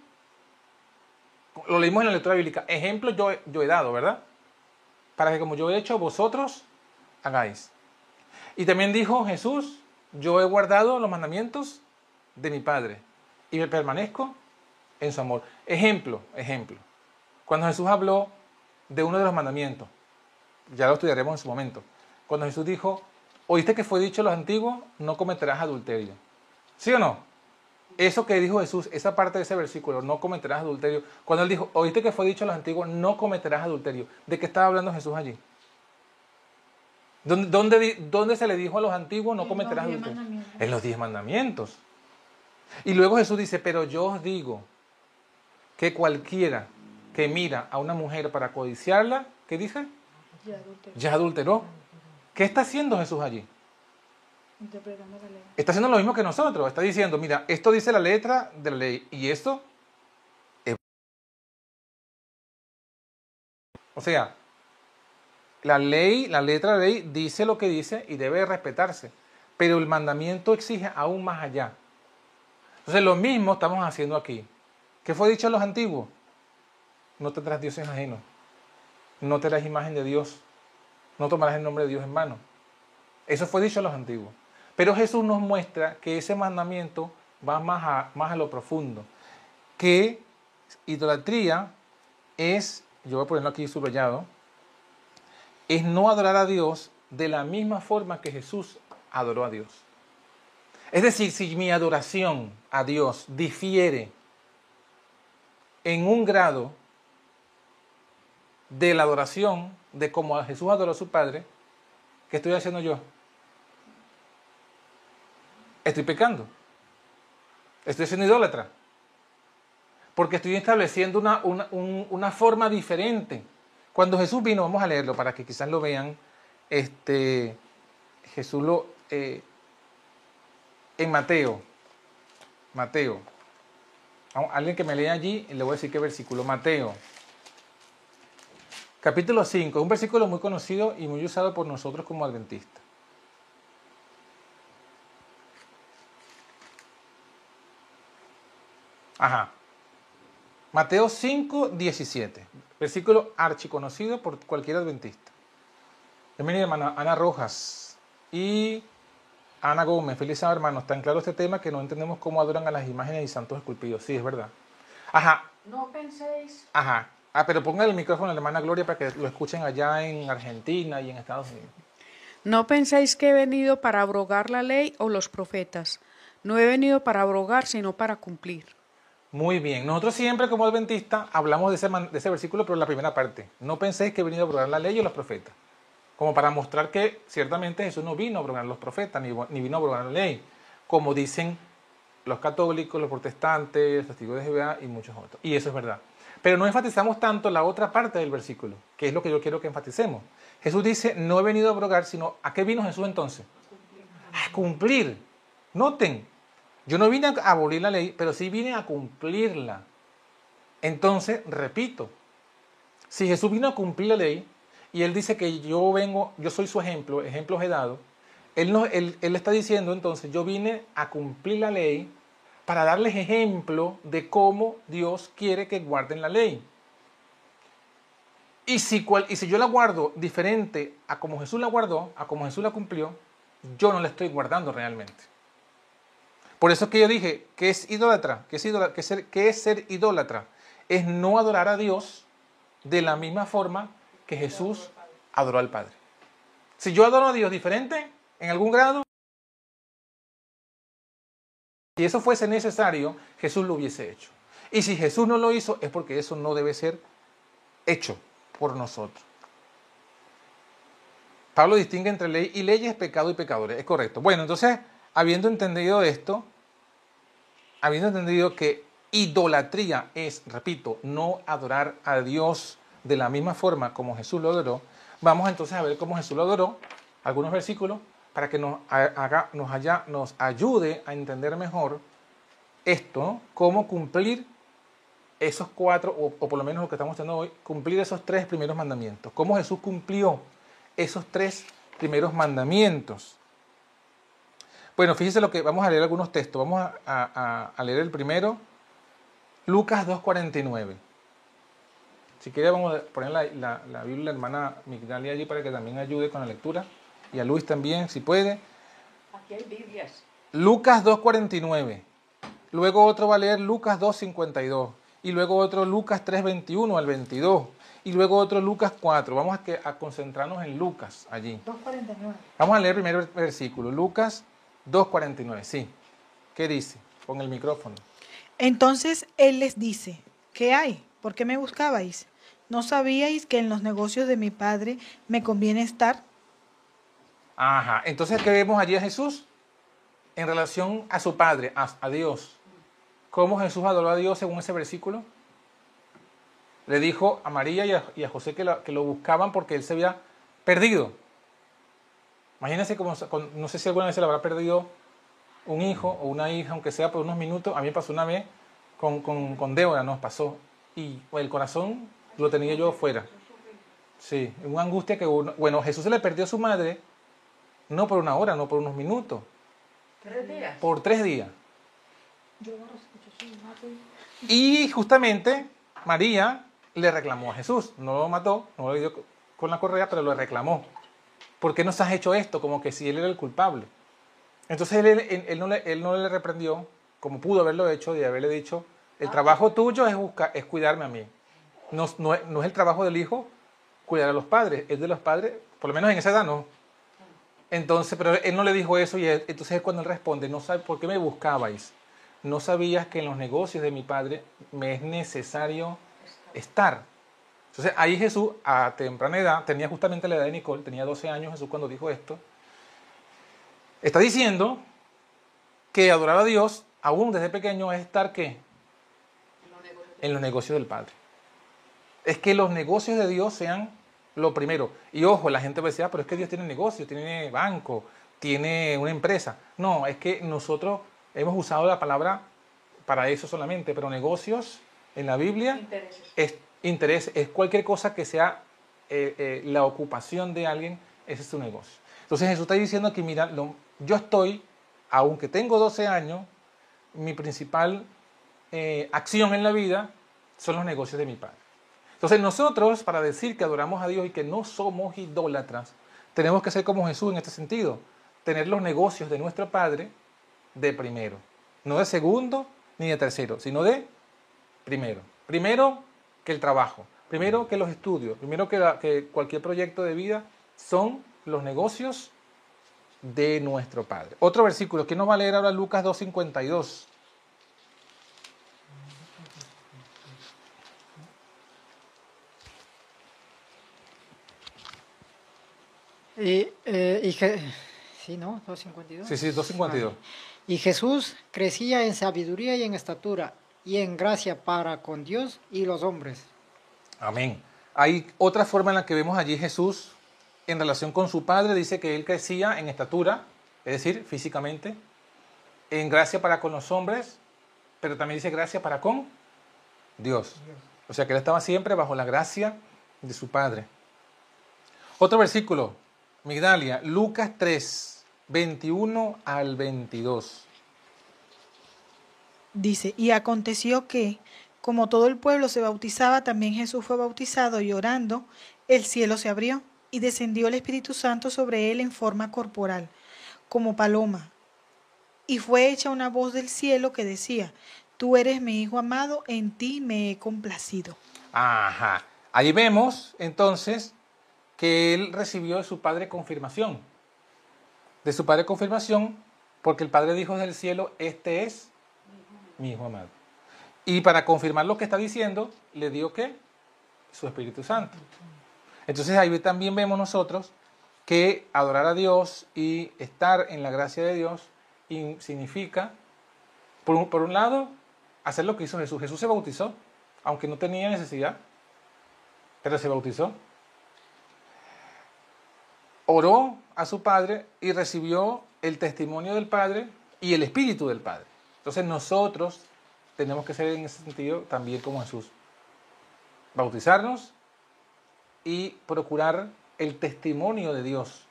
lo leímos en la lectura bíblica, ejemplo yo, yo he dado, ¿verdad? para que como yo he hecho, vosotros hagáis. Y también dijo Jesús, yo he guardado los mandamientos de mi Padre y me permanezco en su amor. Ejemplo, ejemplo. Cuando Jesús habló de uno de los mandamientos, ya lo estudiaremos en su momento, cuando Jesús dijo, oíste que fue dicho a los antiguos, no cometerás adulterio. ¿Sí o no? Eso que dijo Jesús, esa parte de ese versículo, no cometerás adulterio, cuando él dijo, oíste que fue dicho a los antiguos, no cometerás adulterio, ¿de qué estaba hablando Jesús allí? ¿Dónde, dónde, se le dijo a los antiguos, no cometerás adulterio? En los diez mandamientos. Y luego Jesús dice, pero yo os digo que cualquiera que mira a una mujer para codiciarla, ¿qué dice? Ya adulteró. Ya adulteró. ¿Qué está haciendo Jesús allí? Está haciendo lo mismo que nosotros. Está diciendo, mira, esto dice la letra de la ley y esto es... O sea, la ley, la letra de la ley dice lo que dice y debe respetarse. Pero el mandamiento exige aún más allá. Entonces lo mismo estamos haciendo aquí. ¿Qué fue dicho a los antiguos? No tendrás dioses ajenos. No tendrás imagen de Dios. No tomarás el nombre de Dios en mano. Eso fue dicho a los antiguos. Pero Jesús nos muestra que ese mandamiento va más a, más a lo profundo, que idolatría es, yo voy a ponerlo aquí subrayado, es no adorar a Dios de la misma forma que Jesús adoró a Dios. Es decir, si mi adoración a Dios difiere en un grado de la adoración de como Jesús adoró a su Padre, ¿qué estoy haciendo yo? estoy pecando. Estoy siendo idólatra. Porque estoy estableciendo una, forma diferente. Cuando Jesús vino, vamos a leerlo para que quizás lo vean, este, Jesús lo, eh, en Mateo, Mateo, Alguien que me lea allí, le voy a decir qué versículo. Mateo. Capítulo 5. Es un versículo muy conocido y muy usado por nosotros como adventistas. Ajá. Mateo 5, 17. Versículo archiconocido por cualquier adventista. Bienvenida, hermana Ana Rojas. Y Ana Gómez, feliz sábado, hermano. Está en claro este tema que no entendemos cómo adoran a las imágenes y santos esculpidos. Sí, es verdad. Ajá. No penséis. Ajá. Ah, pero ponga el micrófono a la hermana Gloria para que lo escuchen allá en Argentina y en Estados Unidos. No penséis que he venido para abrogar la ley o los profetas. No he venido para abrogar, sino para cumplir. Muy bien. Nosotros siempre como adventistas hablamos de ese, de ese versículo, pero en la primera parte. No penséis que he venido a abrogar la ley o los profetas. Como para mostrar que ciertamente Jesús no vino a abrogar los profetas, ni, ni vino a abrogar la ley. Como dicen los católicos, los protestantes, los testigos de Jehová y muchos otros. Y eso es verdad. Pero no enfatizamos tanto la otra parte del versículo, que es lo que yo quiero que enfaticemos. Jesús dice, no he venido a abrogar, sino ¿a qué vino Jesús entonces? A cumplir. Noten, yo no vine a abolir la ley, pero sí vine a cumplirla. Entonces, repito, si Jesús vino a cumplir la ley y él dice que yo vengo, yo soy su ejemplo, ejemplos he dado, él, no, él, él está diciendo entonces, yo vine a cumplir la ley para darles ejemplo de cómo Dios quiere que guarden la ley. Y si, yo la guardo diferente a como Jesús la guardó, a como Jesús la cumplió, yo no la estoy guardando realmente. Por eso es que yo dije, ¿qué es idólatra? ¿Qué ser, ¿Qué es ser idólatra? Es no adorar a Dios de la misma forma que Jesús adoró al Padre. Si yo adoro a Dios diferente, en algún grado, si eso fuese necesario, Jesús lo hubiese hecho. Y si Jesús no lo hizo, es porque eso no debe ser hecho por nosotros. Pablo distingue entre ley y leyes, pecado y pecadores. Es correcto. Bueno, entonces, habiendo entendido esto, habiendo entendido que idolatría es, repito, no adorar a Dios de la misma forma como Jesús lo adoró, vamos entonces a ver cómo Jesús lo adoró, algunos versículos, para que nos, nos, nos ayude a entender mejor esto, cómo cumplir esos cuatro, o, por lo menos lo que estamos haciendo hoy, cumplir esos tres primeros mandamientos. Cómo Jesús cumplió esos tres primeros mandamientos. Bueno, fíjense lo que vamos a leer algunos textos. Vamos a, leer el primero, Lucas 2.49. Si quiere vamos a poner la, la, la Biblia hermana Migdalia allí para que también ayude con la lectura. Y a Luis también, si puede. Aquí hay Biblias. Lucas 2.49. Luego otro va a leer Lucas 2.52. Y luego otro Lucas 3.21 al 22. Y luego otro Lucas 4. Vamos a, que, a concentrarnos en Lucas allí. 2.49. Vamos a leer el primer versículo. Lucas 2.49. Sí. ¿Qué dice? Con el micrófono. Entonces él les dice, ¿qué hay? ¿Por qué me buscabais? ¿No sabíais que en los negocios de mi padre me conviene estar? Ajá. Entonces, ¿qué vemos allí a Jesús? En relación a su Padre, a, Dios. ¿Cómo Jesús adoró a Dios según ese versículo? Le dijo a María y a, José que lo, buscaban porque él se había perdido. Imagínense, como, no sé si alguna vez se le habrá perdido un hijo o una hija, aunque sea por unos minutos. A mí pasó una vez con, con, Débora, nos pasó. Y el corazón lo tenía yo fuera. Sí, una angustia que uno... Bueno, Jesús se le perdió a su madre no por una hora, no por unos minutos. ¿Tres días? Por tres días. Y justamente María le reclamó a Jesús. No lo mató, no lo dio con la correa, pero lo reclamó. ¿Por qué nos has hecho esto? Como que si él era el culpable. Entonces él, él, él, no, le, él no le reprendió, como pudo haberlo hecho, y haberle dicho, el trabajo tuyo es, buscar, es cuidarme a mí. No, no, no es el trabajo del hijo cuidar a los padres, es de los padres, por lo menos en esa edad no. Entonces, pero él no le dijo eso y entonces es cuando él responde, no sabe por qué me buscabais. No sabías que en los negocios de mi padre me es necesario estar. Entonces ahí Jesús a temprana edad, tenía justamente la edad de Nicole, tenía 12 años Jesús cuando dijo esto, está diciendo que adorar a Dios, aún desde pequeño, es estar qué? En los negocios del Padre. Es que los negocios de Dios sean lo primero. Y ojo, la gente decía, ah, pero es que Dios tiene negocio, tiene banco, tiene una empresa. No, es que nosotros hemos usado la palabra para eso solamente, pero negocios en la Biblia Intereses. es interés, es cualquier cosa que sea eh, eh, la ocupación de alguien, ese es su negocio. Entonces Jesús está diciendo que, mira, lo- yo estoy, aunque tengo 12 años, mi principal eh, acción en la vida son los negocios de mi Padre. Entonces nosotros, para decir que adoramos a Dios y que no somos idólatras, tenemos que ser como Jesús en este sentido, tener los negocios de nuestro Padre de primero, no de segundo ni de tercero, sino de primero. Primero que el trabajo, primero que los estudios, primero que, cualquier proyecto de vida son los negocios de nuestro Padre. Otro versículo, que nos va a leer ahora Lucas 2.52? Y, eh, y sí, ¿no? 252. Sí, sí, 2.52. Y Jesús crecía en sabiduría y en estatura y en gracia para con Dios y los hombres. Amén. Hay otra forma en la que vemos allí Jesús en relación con su Padre, dice que él crecía en estatura, es decir, físicamente, en gracia para con los hombres, pero también dice gracia para con Dios. O sea que él estaba siempre bajo la gracia de su Padre. Otro versículo, Migdalia, Lucas 3, 21 al 22. Dice, y aconteció que, como todo el pueblo se bautizaba, también Jesús fue bautizado y orando, el cielo se abrió y descendió el Espíritu Santo sobre él en forma corporal, como paloma. Y fue hecha una voz del cielo que decía, Tú eres mi Hijo amado, en ti me he complacido. Ajá. Ahí vemos entonces que él recibió de su padre confirmación. De su padre confirmación, porque el padre dijo desde el cielo, este es mi hijo amado. Y para confirmar lo que está diciendo, le dio qué? Su Espíritu Santo. Entonces ahí también vemos nosotros que adorar a Dios y estar en la gracia de Dios significa, por un, por un lado, hacer lo que hizo Jesús. Jesús se bautizó, aunque no tenía necesidad, pero se bautizó. Oró a su Padre y recibió el testimonio del Padre y el Espíritu del Padre. Entonces nosotros tenemos que ser en ese sentido también como Jesús. Bautizarnos y procurar el testimonio de Dios.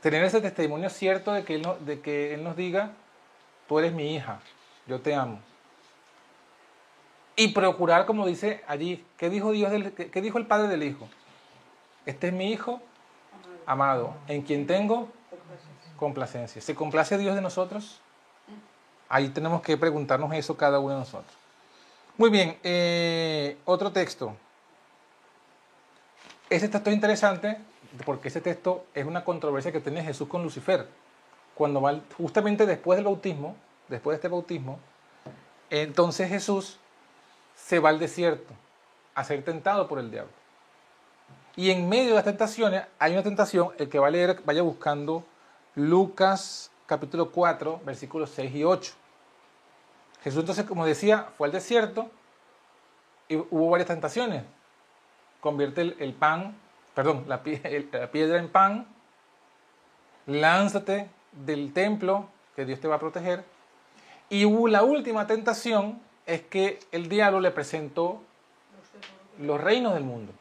Tener ese testimonio cierto de que Él, nos diga, tú eres mi hija, yo te amo. Y procurar, como dice allí, ¿qué dijo, Dios qué dijo el Padre del Hijo? Este es mi Hijo amado, en quien tengo complacencia. ¿Se complace Dios de nosotros? Ahí tenemos que preguntarnos eso cada uno de nosotros. Muy bien, eh, otro texto. Este texto es interesante porque ese texto es una controversia que tiene Jesús con Lucifer. Cuando va, justamente después del bautismo, después de este bautismo, entonces Jesús se va al desierto a ser tentado por el diablo. Y en medio de las tentaciones hay una tentación, el que va a leer vaya buscando Lucas capítulo 4, versículos 6 y 8. Jesús entonces, como decía, fue al desierto y hubo varias tentaciones. Convierte el, pan, perdón, la, la piedra en pan, lánzate del templo que Dios te va a proteger. Y la última tentación es que el diablo le presentó los reinos del mundo.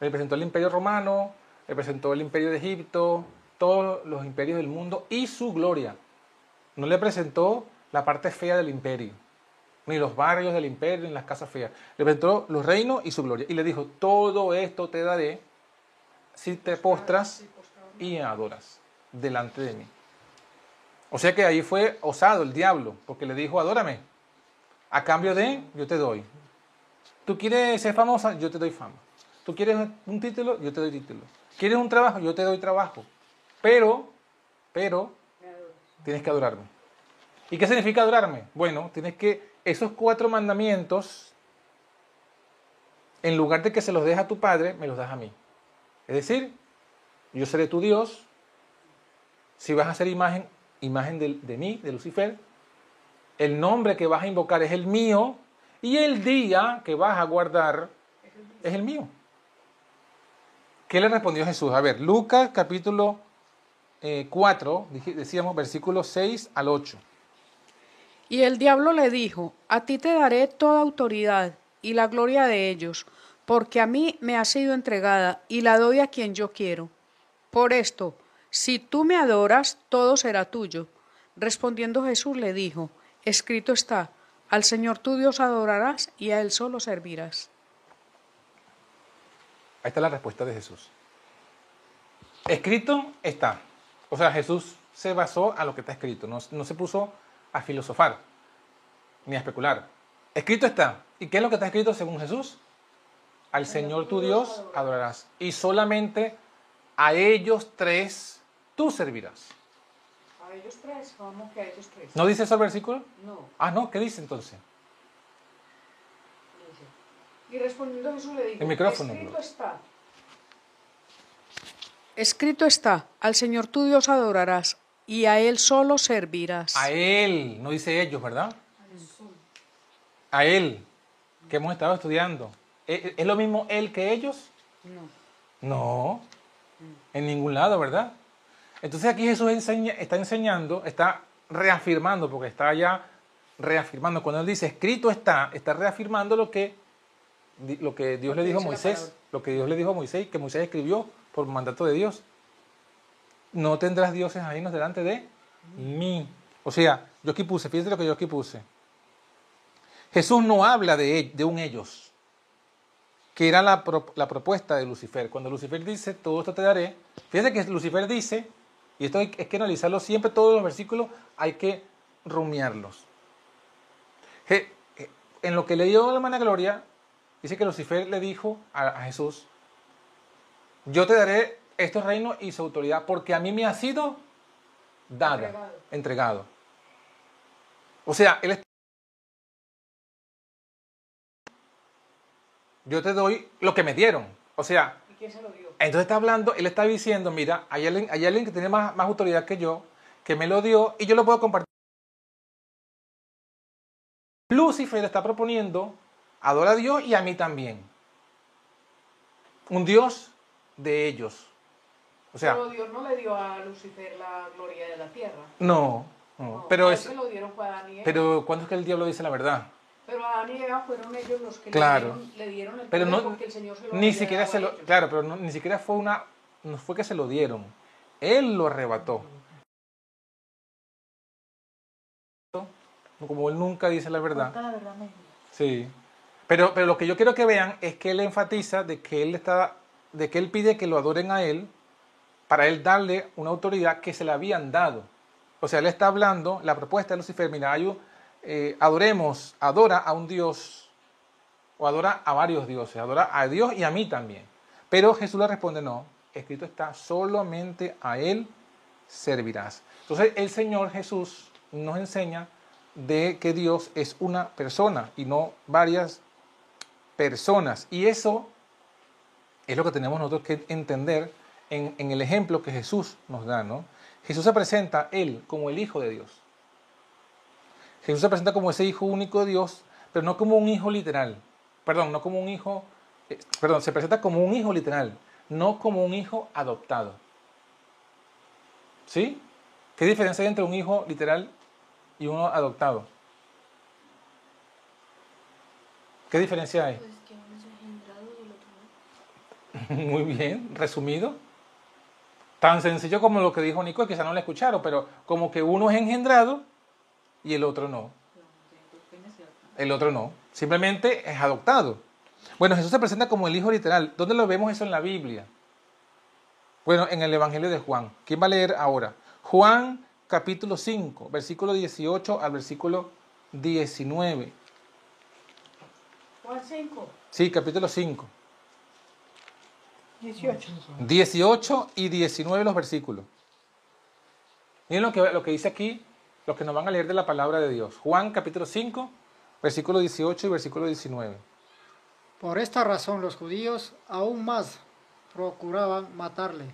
Le presentó el imperio romano, le presentó el imperio de Egipto, todos los imperios del mundo y su gloria. No le presentó la parte fea del imperio, ni los barrios del imperio, ni las casas feas. Le presentó los reinos y su gloria. Y le dijo, todo esto te daré si te postras y adoras delante de mí. O sea que ahí fue osado el diablo, porque le dijo, adórame. A cambio de, yo te doy. Tú quieres ser famosa, yo te doy fama. Tú quieres un título, yo te doy título. ¿Quieres un trabajo? Yo te doy trabajo. Pero, pero, tienes que adorarme. ¿Y qué significa adorarme? Bueno, tienes que, esos cuatro mandamientos, en lugar de que se los dejes a tu padre, me los das a mí. Es decir, yo seré tu Dios. Si vas a hacer imagen, imagen de mí, de Lucifer, el nombre que vas a invocar es el mío y el día que vas a guardar es el mío. ¿Qué le respondió Jesús? A ver, Lucas capítulo eh, 4, dije- decíamos versículos 6 al 8. Y el diablo le dijo, A ti te daré toda autoridad y la gloria de ellos, porque a mí me ha sido entregada y la doy a quien yo quiero. Por esto, si tú me adoras, todo será tuyo. Respondiendo Jesús le dijo, Escrito está, al Señor tu Dios adorarás y a Él solo servirás. Ahí está la respuesta de Jesús. Escrito está. O sea, Jesús se basó a lo que está escrito, no, no se puso a filosofar ni a especular. Escrito está. ¿Y qué es lo que está escrito según Jesús? Al Señor tu Dios adorarás. Y solamente a ellos tres tú servirás. A ellos tres, ¿cómo que a ellos tres? ¿No dice eso el versículo? No. Ah, no, ¿qué dice entonces? Y respondiendo Jesús le dijo, El micrófono, escrito está. Escrito está, al Señor tu Dios adorarás y a Él solo servirás. A Él, no dice ellos, ¿verdad? A Él, que hemos estado estudiando. ¿Es es lo mismo Él que ellos? No. No, en ningún lado, ¿verdad? Entonces aquí Jesús enseña- está enseñando, está reafirmando, porque está ya reafirmando. Cuando él dice escrito está, está reafirmando lo que, lo que Dios le dijo a Moisés, lo que Dios le dijo a Moisés, que Moisés escribió por mandato de Dios. No tendrás dioses ajenos delante de mí. O sea, yo aquí puse, fíjense lo que yo aquí puse. Jesús no habla de, e- de un ellos que era la, pro- la propuesta de Lucifer. Cuando Lucifer dice, todo esto te daré, fíjense que Lucifer dice, y esto hay, es que analizarlo siempre, todos los versículos hay que rumiarlos. Je- je- en lo que leyó la hermana Gloria, dice que Lucifer le dijo a, a Jesús, yo te daré estos reinos y su autoridad, porque a mí me ha sido dada, Entregado. entregado. O sea, él está yo te doy lo que me dieron. O sea, ¿Y quién se lo dio? entonces está hablando, él está diciendo, mira, hay alguien, hay alguien que tiene más, más autoridad que yo, que me lo dio y yo lo puedo compartir. Lucifer está proponiendo, adora a Dios y a mí también. Un Dios de ellos. O sea, Pero Dios no le dio a Lucifer la gloria de la tierra. no, no, No, pero es, lo dieron fue a pero ¿cuándo es que el diablo dice la verdad? Pero a Adán y Eva fueron ellos los que Claro. le, dieron, le dieron el Pero poder no, porque el Señor se lo ni siquiera se lo, claro, pero no- ni siquiera fue una, no fue que se lo dieron, él lo arrebató. Como él nunca dice la verdad. La verdad, me- Sí. Pero, lo que yo quiero que vean es que él enfatiza de que él está, de que él pide que lo adoren a él para él darle una autoridad que se le habían dado. O sea, él está hablando, la propuesta de Lucifer, mira, eh, adoremos, adora a un Dios, o adora a varios dioses, adora a Dios y a mí también. Pero Jesús le responde, no, escrito está, solamente a Él servirás. Entonces el Señor Jesús nos enseña de que Dios es una persona y no varias personas. Y eso es lo que tenemos nosotros que entender en, en el ejemplo que Jesús nos da, ¿no? Jesús se presenta, Él, como el Hijo de Dios. Jesús se presenta como ese Hijo único de Dios, pero no como un hijo literal. Perdón, no como un hijo, eh, perdón, se presenta como un hijo literal, no como un hijo adoptado. ¿Sí? ¿Qué diferencia hay entre un hijo literal y uno adoptado? ¿Qué diferencia hay? Pues que uno es engendrado y el otro no. Muy bien, resumido. Tan sencillo como lo que dijo Nico, quizá no lo escucharon, pero como que uno es engendrado y el otro no. El otro no. Simplemente es adoptado. Bueno, Jesús se presenta como el Hijo literal. ¿Dónde lo vemos eso en la Biblia? Bueno, en el Evangelio de Juan. ¿Quién va a leer ahora? Juan capítulo 5, versículo 18 al versículo 19. Juan 5. Sí, capítulo 5. 18. 18 y 19 los versículos. Miren lo que, lo que dice aquí, los que nos van a leer de la palabra de Dios. Juan capítulo 5, versículo 18 y versículo 19. Por esta razón los judíos aún más procuraban matarle,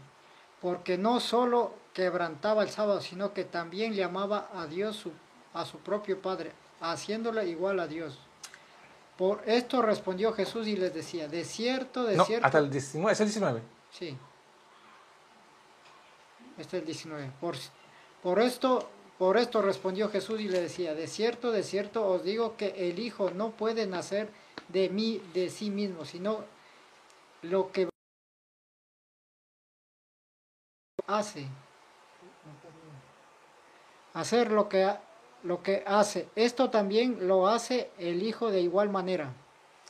porque no solo quebrantaba el sábado, sino que también llamaba a Dios su- a su propio Padre, haciéndole igual a Dios. Por esto respondió Jesús y les decía, de cierto, de No, cierto. hasta el 19, es el 19. Sí. Este es el 19. Por, por esto Por esto respondió Jesús y le decía, de cierto, de cierto os digo que el Hijo no puede nacer de mí, de sí mismo, sino lo que hace. Hacer lo que, lo que hace. Esto también lo hace el Hijo de igual manera.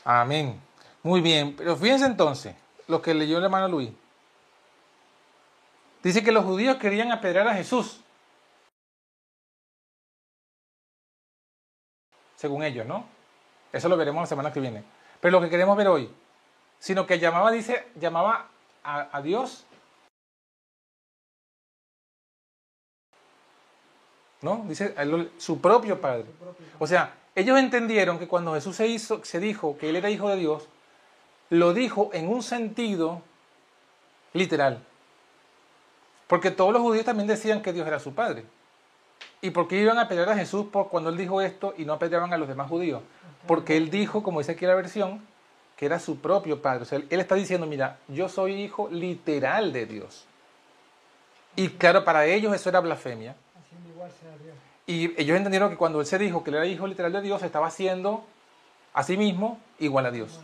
Amén. Muy bien, pero fíjense entonces lo que leyó el hermano Luis. Dice que los judíos querían apedrear a Jesús. Según ellos, ¿no? Eso lo veremos la semana que viene. Pero lo que queremos ver hoy, sino que llamaba, dice, llamaba a, a Dios. ¿No? Dice él, su propio padre. O sea, ellos entendieron que cuando Jesús se hizo, se dijo que él era hijo de Dios, lo dijo en un sentido literal. Porque todos los judíos también decían que Dios era su padre. ¿Y por qué iban a pelear a Jesús por cuando él dijo esto y no apedreaban a los demás judíos? Porque él dijo, como dice aquí la versión, que era su propio padre. O sea, él está diciendo, mira, yo soy hijo literal de Dios. Y claro, para ellos eso era blasfemia. Y ellos entendieron que cuando él se dijo que él era hijo literal de Dios, estaba haciendo a sí mismo igual a Dios.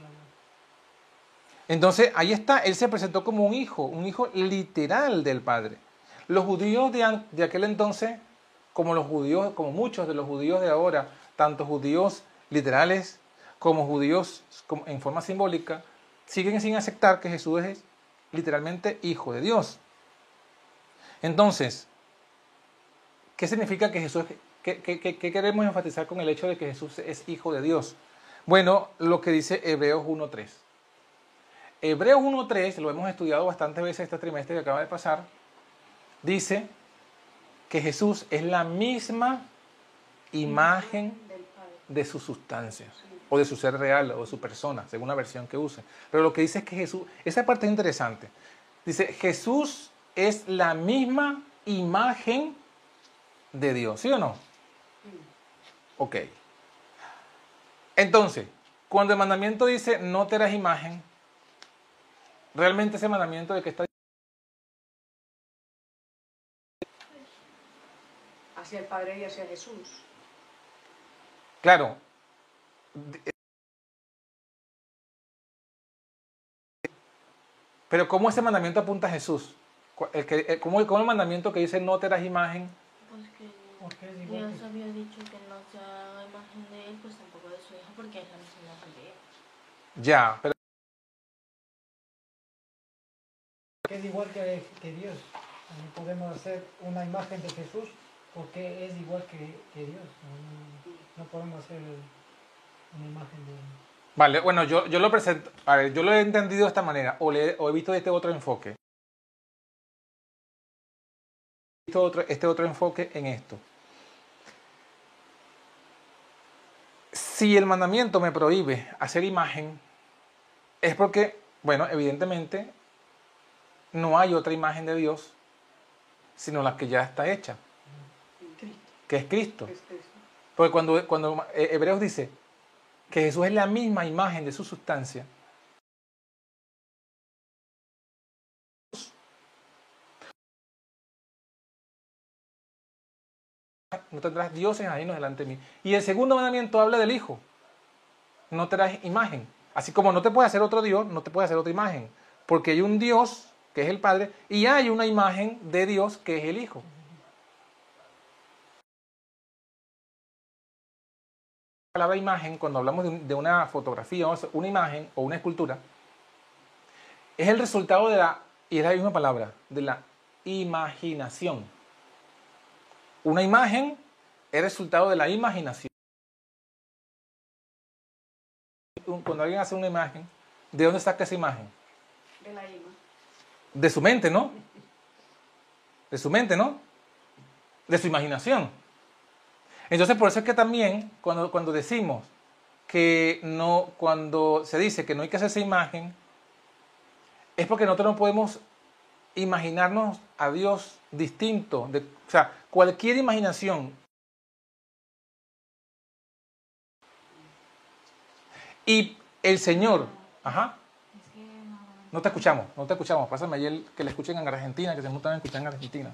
Entonces, ahí está, él se presentó como un hijo, un hijo literal del Padre. Los judíos de, de aquel entonces, como los judíos, como muchos de los judíos de ahora, tanto judíos literales como judíos en forma simbólica, siguen sin aceptar que Jesús es literalmente hijo de Dios. Entonces, ¿qué significa que Jesús, qué, qué queremos enfatizar con el hecho de que Jesús es hijo de Dios? Bueno, lo que dice Hebreos 1.3. Hebreos 1.3, lo hemos estudiado bastantes veces este trimestre que acaba de pasar, dice que Jesús es la misma imagen de su sustancia, o de su ser real, o de su persona, según la versión que use. Pero lo que dice es que Jesús, esa parte es interesante, dice, Jesús es la misma imagen de Dios, ¿sí o no? Ok. Entonces, cuando el mandamiento dice no te harás imagen, realmente ese mandamiento de que está hacia el Padre y hacia Jesús. Claro. Pero ¿cómo ese mandamiento apunta a Jesús? El que, ¿cómo, ¿Cómo el mandamiento que dice no te das imagen? Que Dios había dicho que no sea imagen de él, pues tampoco de su hijo, porque es la misma imagen de él. Ya, pero... Que es igual que, que Dios. También podemos hacer una imagen de Jesús porque es igual que, que Dios. No, no, podemos hacer una imagen de Vale, bueno, yo, yo lo presento, a ver, yo lo he entendido de esta manera, o, le, o he visto este otro enfoque. He visto otro, este otro enfoque en esto. Si el mandamiento me prohíbe hacer imagen, es porque, bueno, evidentemente no hay otra imagen de Dios sino la que ya está hecha, que es Cristo. Porque cuando, cuando Hebreos dice que Jesús es la misma imagen de su sustancia, no tendrás dioses ajenos delante de mí. Y el segundo mandamiento habla del Hijo. No tendrás imagen. Así como no te puede hacer otro Dios, no te puede hacer otra imagen. Porque hay un Dios que es el Padre, y hay una imagen de Dios que es el Hijo. La palabra imagen, cuando hablamos de una fotografía, una imagen o una escultura, es el resultado de la, y es la misma palabra, de la imaginación. Una imagen es resultado de la imaginación. Cuando alguien hace una imagen, ¿de dónde saca esa imagen? De la imagen. De su mente, ¿no? De su mente, ¿no? De su imaginación. Entonces, por eso es que también cuando, cuando decimos que no, cuando se dice que no hay que hacer esa imagen, es porque nosotros no podemos imaginarnos a Dios distinto. De, o sea, cualquier imaginación. Y el Señor, ajá. No te escuchamos, no te escuchamos. Pásame ayer que le escuchen en Argentina, que se muestran escuchar en Argentina.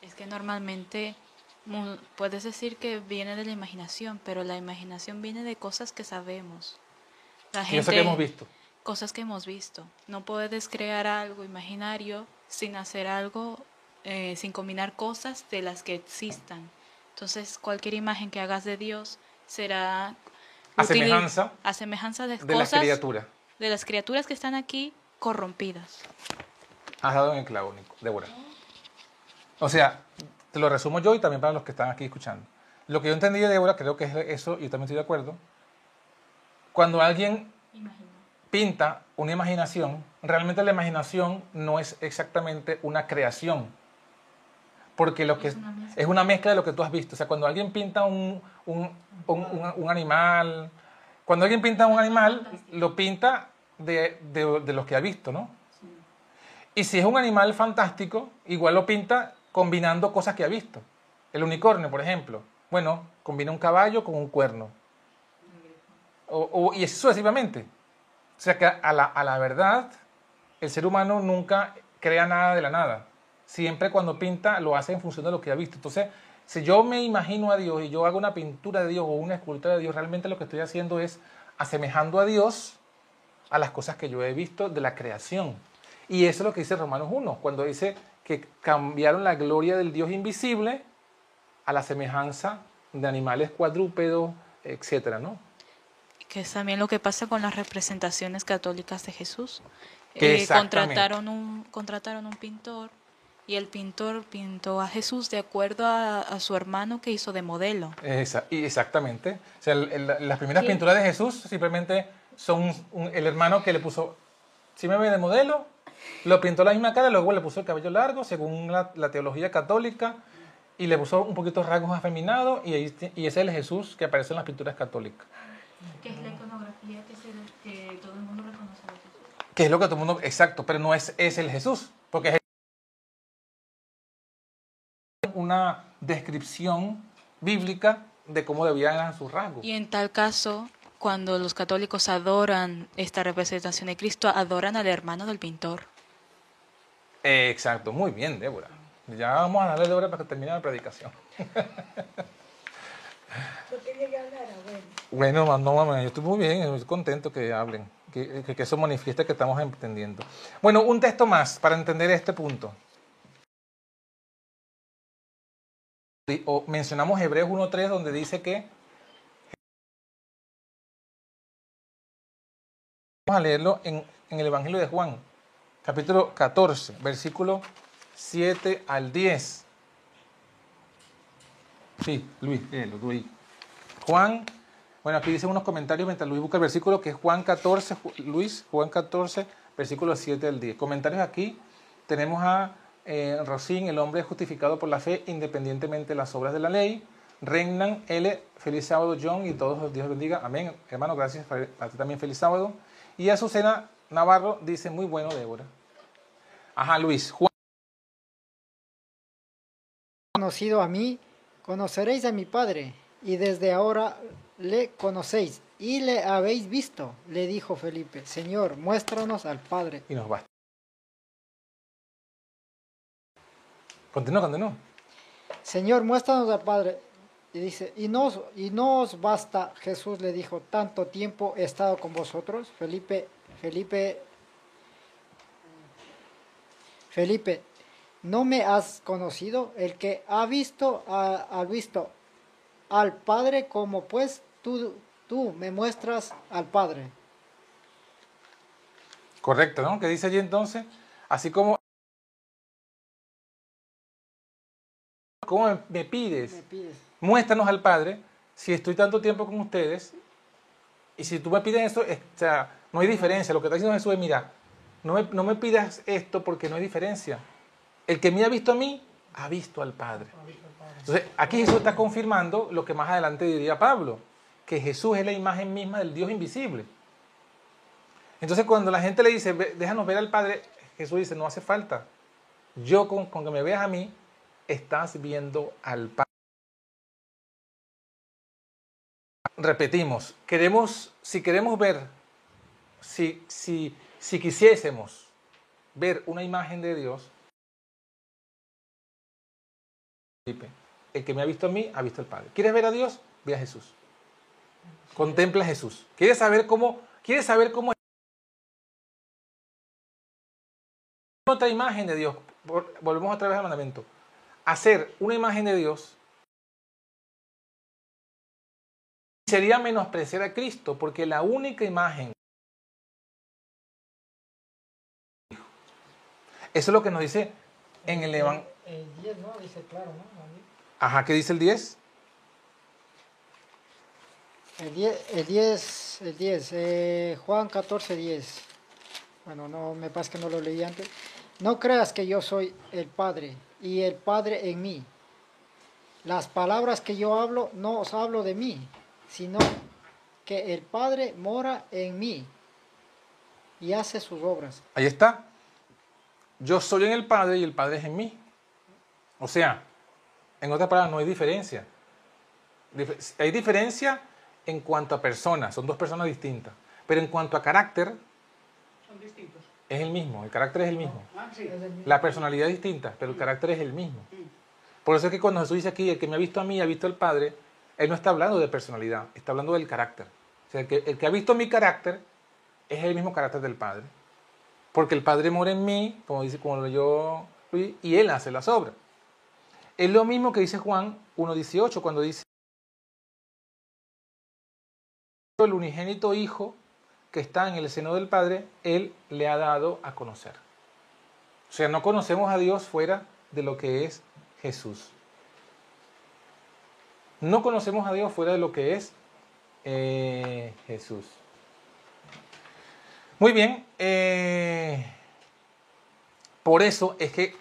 Es que normalmente Puedes decir que viene de la imaginación, pero la imaginación viene de cosas que sabemos. La eso que hemos visto. Cosas que hemos visto. No puedes crear algo imaginario sin hacer algo, eh, sin combinar cosas de las que existan. Entonces, cualquier imagen que hagas de Dios será A semejanza a semejanza de, de las criaturas. de las criaturas que están aquí corrompidas. Has dado en el clavo, Nico, Débora. O sea, te lo resumo yo y también para los que están aquí escuchando. Lo que yo entendí de Débora, creo que es eso, y yo también estoy de acuerdo. Cuando alguien pinta una imaginación, realmente la imaginación no es exactamente una creación. Porque lo que es una, mezcla de lo que tú has visto. O sea, cuando alguien pinta un, un, un- animal, cuando alguien pinta un animal, lo pinta de, de, de los que ha visto, ¿no? Y si es un animal fantástico, igual lo pinta combinando cosas que ha visto. El unicornio, por ejemplo. Bueno, combina un caballo con un cuerno. O- o- y así sucesivamente. O sea que a la, a la verdad, el ser humano nunca crea nada de la nada. Siempre cuando pinta lo hace en función de lo que ha visto. Entonces, si yo me imagino a Dios y yo hago una pintura de Dios o una escultura de Dios, realmente lo que estoy haciendo es asemejando a Dios a las cosas que yo he visto de la creación. Y eso es lo que dice Romanos 1, cuando dice que cambiaron la gloria del Dios invisible a la semejanza de animales cuadrúpedos, etcétera, ¿no? Que es también lo que pasa con las representaciones católicas de Jesús. Que Eh, exactamente. contrataron, un, contrataron un pintor y el pintor pintó a Jesús de acuerdo a, a su hermano que hizo de modelo. Esa- y exactamente. O sea, el- el- las primeras pinturas de Jesús simplemente son un- un- el hermano que le puso, si me ve de modelo, lo pintó la misma cara, luego le puso el cabello largo, según la, la teología católica, y le puso un poquito rasgos afeminados, y, ahí, y ese es el Jesús que aparece en las pinturas católicas. Que es la iconografía que, todo el mundo reconoce de. Que es lo que todo el mundo, exacto, pero no es, es el Jesús, porque es una descripción bíblica de cómo debían ser sus rasgos. Y en tal caso, cuando los católicos adoran esta representación de Cristo, adoran al hermano del pintor. Eh, Exacto, muy bien, Débora. Ya vamos a darle Débora para que termine la predicación. Yo que bueno. No, mamá, yo estoy muy bien, estoy contento que hablen, que, que- que eso manifieste que estamos entendiendo. Bueno, un texto más para entender este punto. O mencionamos Hebreos 1.3 donde dice que... Vamos a leerlo en, en el Evangelio de Juan, capítulo 14, versículo 7 al 10. Sí, Luis, léelo, ahí. Juan, bueno, aquí dicen unos comentarios mientras Luis busca el versículo que es Juan 14, Ju- Luis, Juan 14, versículo 7 al 10. Comentarios aquí, tenemos a eh, Rosín, el hombre es justificado por la fe independientemente de las obras de la ley. Regnan L, feliz sábado John y todos Dios bendiga. Amén. Hermano, gracias a ti también feliz sábado. Y Azucena Navarro dice, muy bueno, Débora. Ajá, Luis, Juan. conocido a mí, conoceréis a mi Padre, y desde ahora le conocéis y le habéis visto, le dijo Felipe, Señor, muéstranos al Padre. Y nos basta. Continúa, continúa. Señor, muéstranos al Padre. Y dice, ¿y no, os- y no os basta, Jesús le dijo, tanto tiempo he estado con vosotros? Felipe, Felipe, Felipe, ¿no me has conocido? El que ha visto, ha, ha visto al Padre, como pues tú, tú me muestras al Padre. Correcto, ¿no? Que dice allí entonces, así como... ¿Cómo me- me pides? Me pides. Muéstranos al Padre si estoy tanto tiempo con ustedes y si tú me pides eso, es- o sea, no hay diferencia. Lo que está diciendo Jesús es, mira, no me, no me pidas esto porque no hay diferencia. El que me ha visto a mí, ha visto al Padre. Entonces, aquí Jesús está confirmando lo que más adelante diría Pablo, que Jesús es la imagen misma del Dios invisible. Entonces, cuando la gente le dice, "Ve- déjanos ver al Padre, Jesús dice, no hace falta. Yo con, con que me veas a mí, estás viendo al Padre. Repetimos, queremos, si queremos ver, si, si, si quisiésemos ver una imagen de Dios, el que me ha visto a mí, ha visto al Padre. ¿Quieres ver a Dios? Ve a Jesús. Contempla a Jesús. ¿Quieres saber cómo, quieres saber cómo otra imagen de Dios? Vol- Volvemos otra vez al mandamiento. Hacer una imagen de Dios sería menospreciar a Cristo, porque la única imagen Eso es lo que nos dice en el Evangelio. El 10, ¿no? Dice claro, ¿no? Ajá, ¿qué dice el 10? El 10, el 10, el 10 eh, Juan 14, 10. Bueno, no, me pasa que no lo leí antes. No creas que yo soy el Padre y el Padre en mí. Las palabras que yo hablo no os hablo de mí, sino que el Padre mora en mí y hace sus obras. Ahí está. Yo soy en el Padre y el Padre es en mí. O sea, en otras palabras, no hay diferencia. Dif- Hay diferencia en cuanto a personas, son dos personas distintas. Pero en cuanto a carácter, Son distintos. Es el mismo, el carácter es el mismo. Ah. La personalidad es distinta, pero el carácter es el mismo. Por eso es que cuando Jesús dice aquí, el que me ha visto a mí, ha visto al Padre, Él no está hablando de personalidad, está hablando del carácter. O sea, el que, el que ha visto mi carácter es el mismo carácter del Padre. Porque el Padre mora en mí, como dice, como lo leyó Luis, y Él hace las obras. Es lo mismo que dice Juan 1.18, cuando dice, el unigénito Hijo que está en el seno del Padre, Él le ha dado a conocer. O sea, no conocemos a Dios fuera de lo que es Jesús. No conocemos a Dios fuera de lo que es eh, Jesús. Muy bien. eh, por eso es que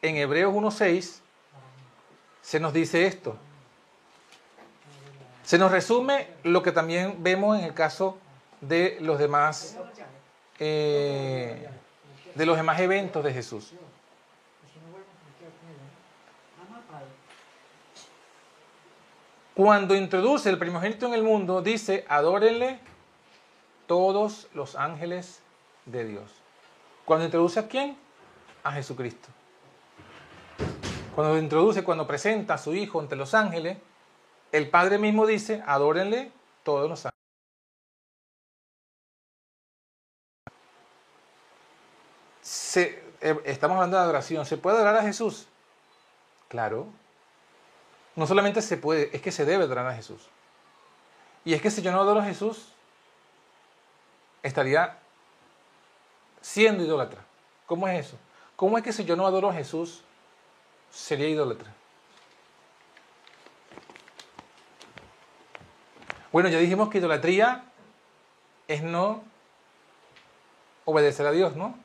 en Hebreos 1.6 se nos dice esto. Se nos resume lo que también vemos en el caso de los demás, eh, de los demás eventos de Jesús. Cuando introduce el primogénito en el mundo, dice, adórenle todos los ángeles de Dios. Cuando introduce a quién? A Jesucristo. Cuando introduce, cuando presenta a su Hijo ante los ángeles, el Padre mismo dice, adórenle todos los ángeles. Se- eh, estamos hablando de adoración. ¿Se puede adorar a Jesús? Claro. No solamente se puede, es que se debe adorar a Jesús. Y es que si yo no adoro a Jesús, estaría siendo idólatra. ¿Cómo es eso? ¿Cómo es que si yo no adoro a Jesús, sería idólatra? Bueno, ya dijimos que idolatría es no obedecer a Dios, ¿no?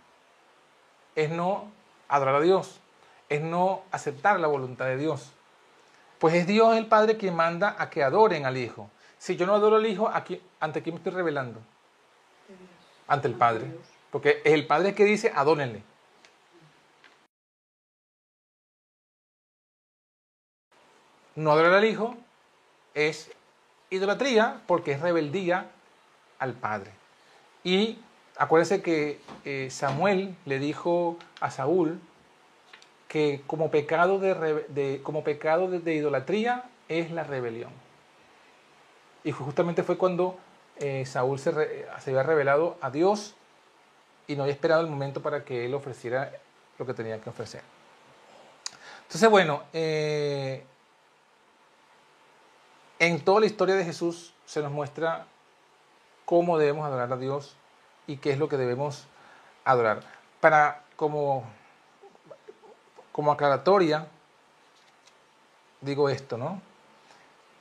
Es no adorar a Dios, es no aceptar la voluntad de Dios. Pues es Dios el Padre quien manda a que adoren al Hijo. Si yo no adoro al Hijo, aquí, ¿ante quién me estoy revelando? Ante el Padre. Porque es el Padre que dice, adórenle. No adorar al Hijo es idolatría porque es rebeldía al Padre. Y acuérdense que eh, Samuel le dijo a Saúl que como pecado de, como pecado de, idolatría es la rebelión. Y justamente fue cuando eh, Saúl se había revelado a Dios y no había esperado el momento para que él ofreciera lo que tenía que ofrecer. Entonces, bueno, eh, en toda la historia de Jesús se nos muestra cómo debemos adorar a Dios y qué es lo que debemos adorar. Para, como, como aclaratoria, digo esto, ¿no?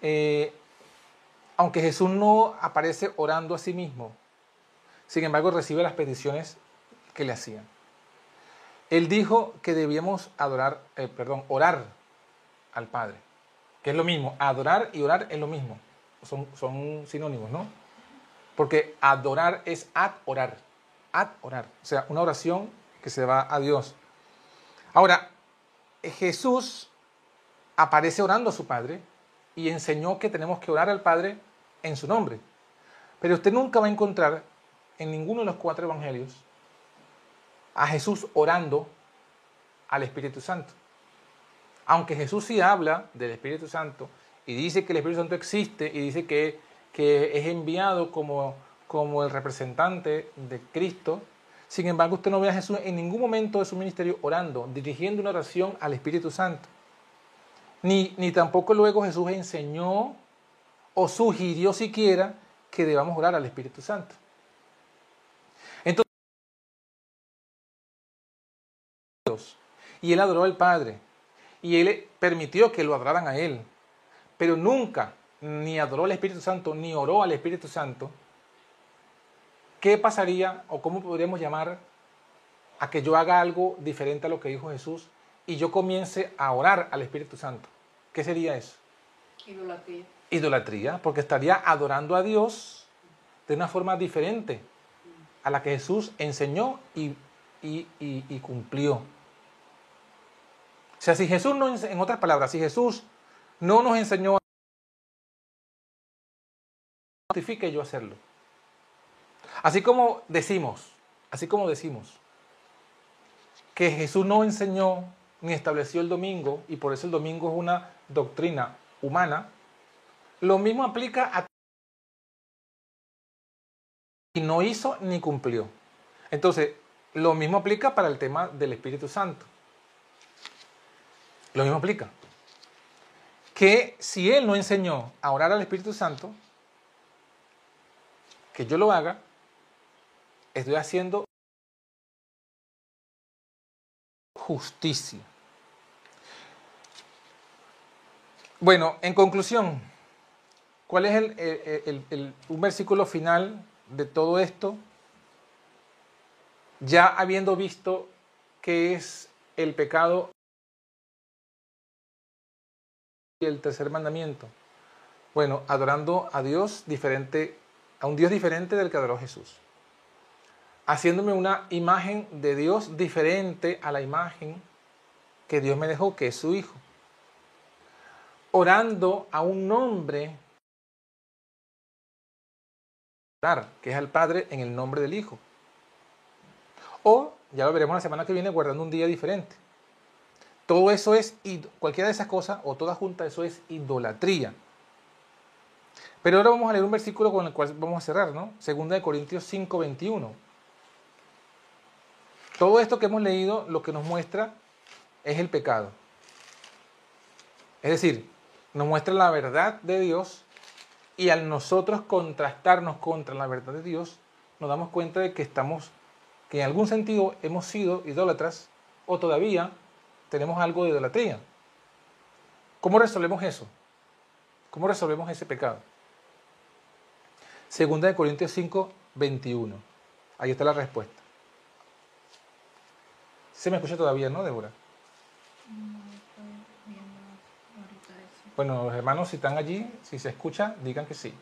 Eh, aunque Jesús no aparece orando a sí mismo, sin embargo recibe las peticiones que le hacían. Él dijo que debíamos adorar, eh, perdón, orar al Padre, que es lo mismo. Adorar y orar es lo mismo. Son, son sinónimos, ¿no? Porque adorar es ad orar. Ad orar. O sea, una oración que se va a Dios. Ahora, Jesús aparece orando a su Padre y enseñó que tenemos que orar al Padre en su nombre. Pero usted nunca va a encontrar en ninguno de los cuatro evangelios a Jesús orando al Espíritu Santo. Aunque Jesús sí habla del Espíritu Santo y dice que el Espíritu Santo existe y dice que, que es enviado como, como el representante de Cristo, sin embargo usted no ve a Jesús en ningún momento de su ministerio orando, dirigiendo una oración al Espíritu Santo. Ni, ni tampoco luego Jesús enseñó o sugirió siquiera que debamos orar al Espíritu Santo. Entonces, y él adoró al Padre, y él permitió que lo adoraran a él, pero nunca ni adoró al Espíritu Santo, ni oró al Espíritu Santo, ¿qué pasaría o cómo podríamos llamar a que yo haga algo diferente a lo que dijo Jesús y yo comience a orar al Espíritu Santo? ¿Qué sería eso? Idolatría. Idolatría, porque estaría adorando a Dios de una forma diferente a la que Jesús enseñó y, y- y- y cumplió. O sea, si Jesús no, en otras palabras, si Jesús no nos enseñó a justifique yo hacerlo. Así como decimos, así como decimos que Jesús no enseñó ni estableció el domingo y por eso el domingo es una doctrina humana, lo mismo aplica a y no hizo ni cumplió. Entonces, lo mismo aplica para el tema del Espíritu Santo. Lo mismo aplica. Que si Él no enseñó a orar al Espíritu Santo, que yo lo haga, estoy haciendo justicia. Bueno, en conclusión, ¿cuál es el, un versículo final de todo esto? Ya habiendo visto qué es el pecado y el tercer mandamiento. Bueno, adorando a Dios diferente, a un Dios diferente del que adoró Jesús. Haciéndome una imagen de Dios diferente a la imagen que Dios me dejó, que es su Hijo. Orando a un nombre, que es al Padre en el nombre del Hijo. O, ya lo veremos la semana que viene, guardando un día diferente. Todo eso es, cualquiera de esas cosas, o toda junta, eso es idolatría. Pero ahora vamos a leer un versículo con el cual vamos a cerrar, ¿no? Segunda de Corintios 5, 21. Todo esto que hemos leído lo que nos muestra es el pecado. Es decir, nos muestra la verdad de Dios y al nosotros contrastarnos contra la verdad de Dios, nos damos cuenta de que estamos, que en algún sentido hemos sido idólatras o todavía tenemos algo de idolatría. ¿Cómo resolvemos eso? ¿Cómo resolvemos ese pecado? Segunda de Corintios 5, 21. Ahí está la respuesta. ¿Se me escucha todavía, no, Débora? Bueno, los hermanos, si están allí, si se escucha, digan que sí.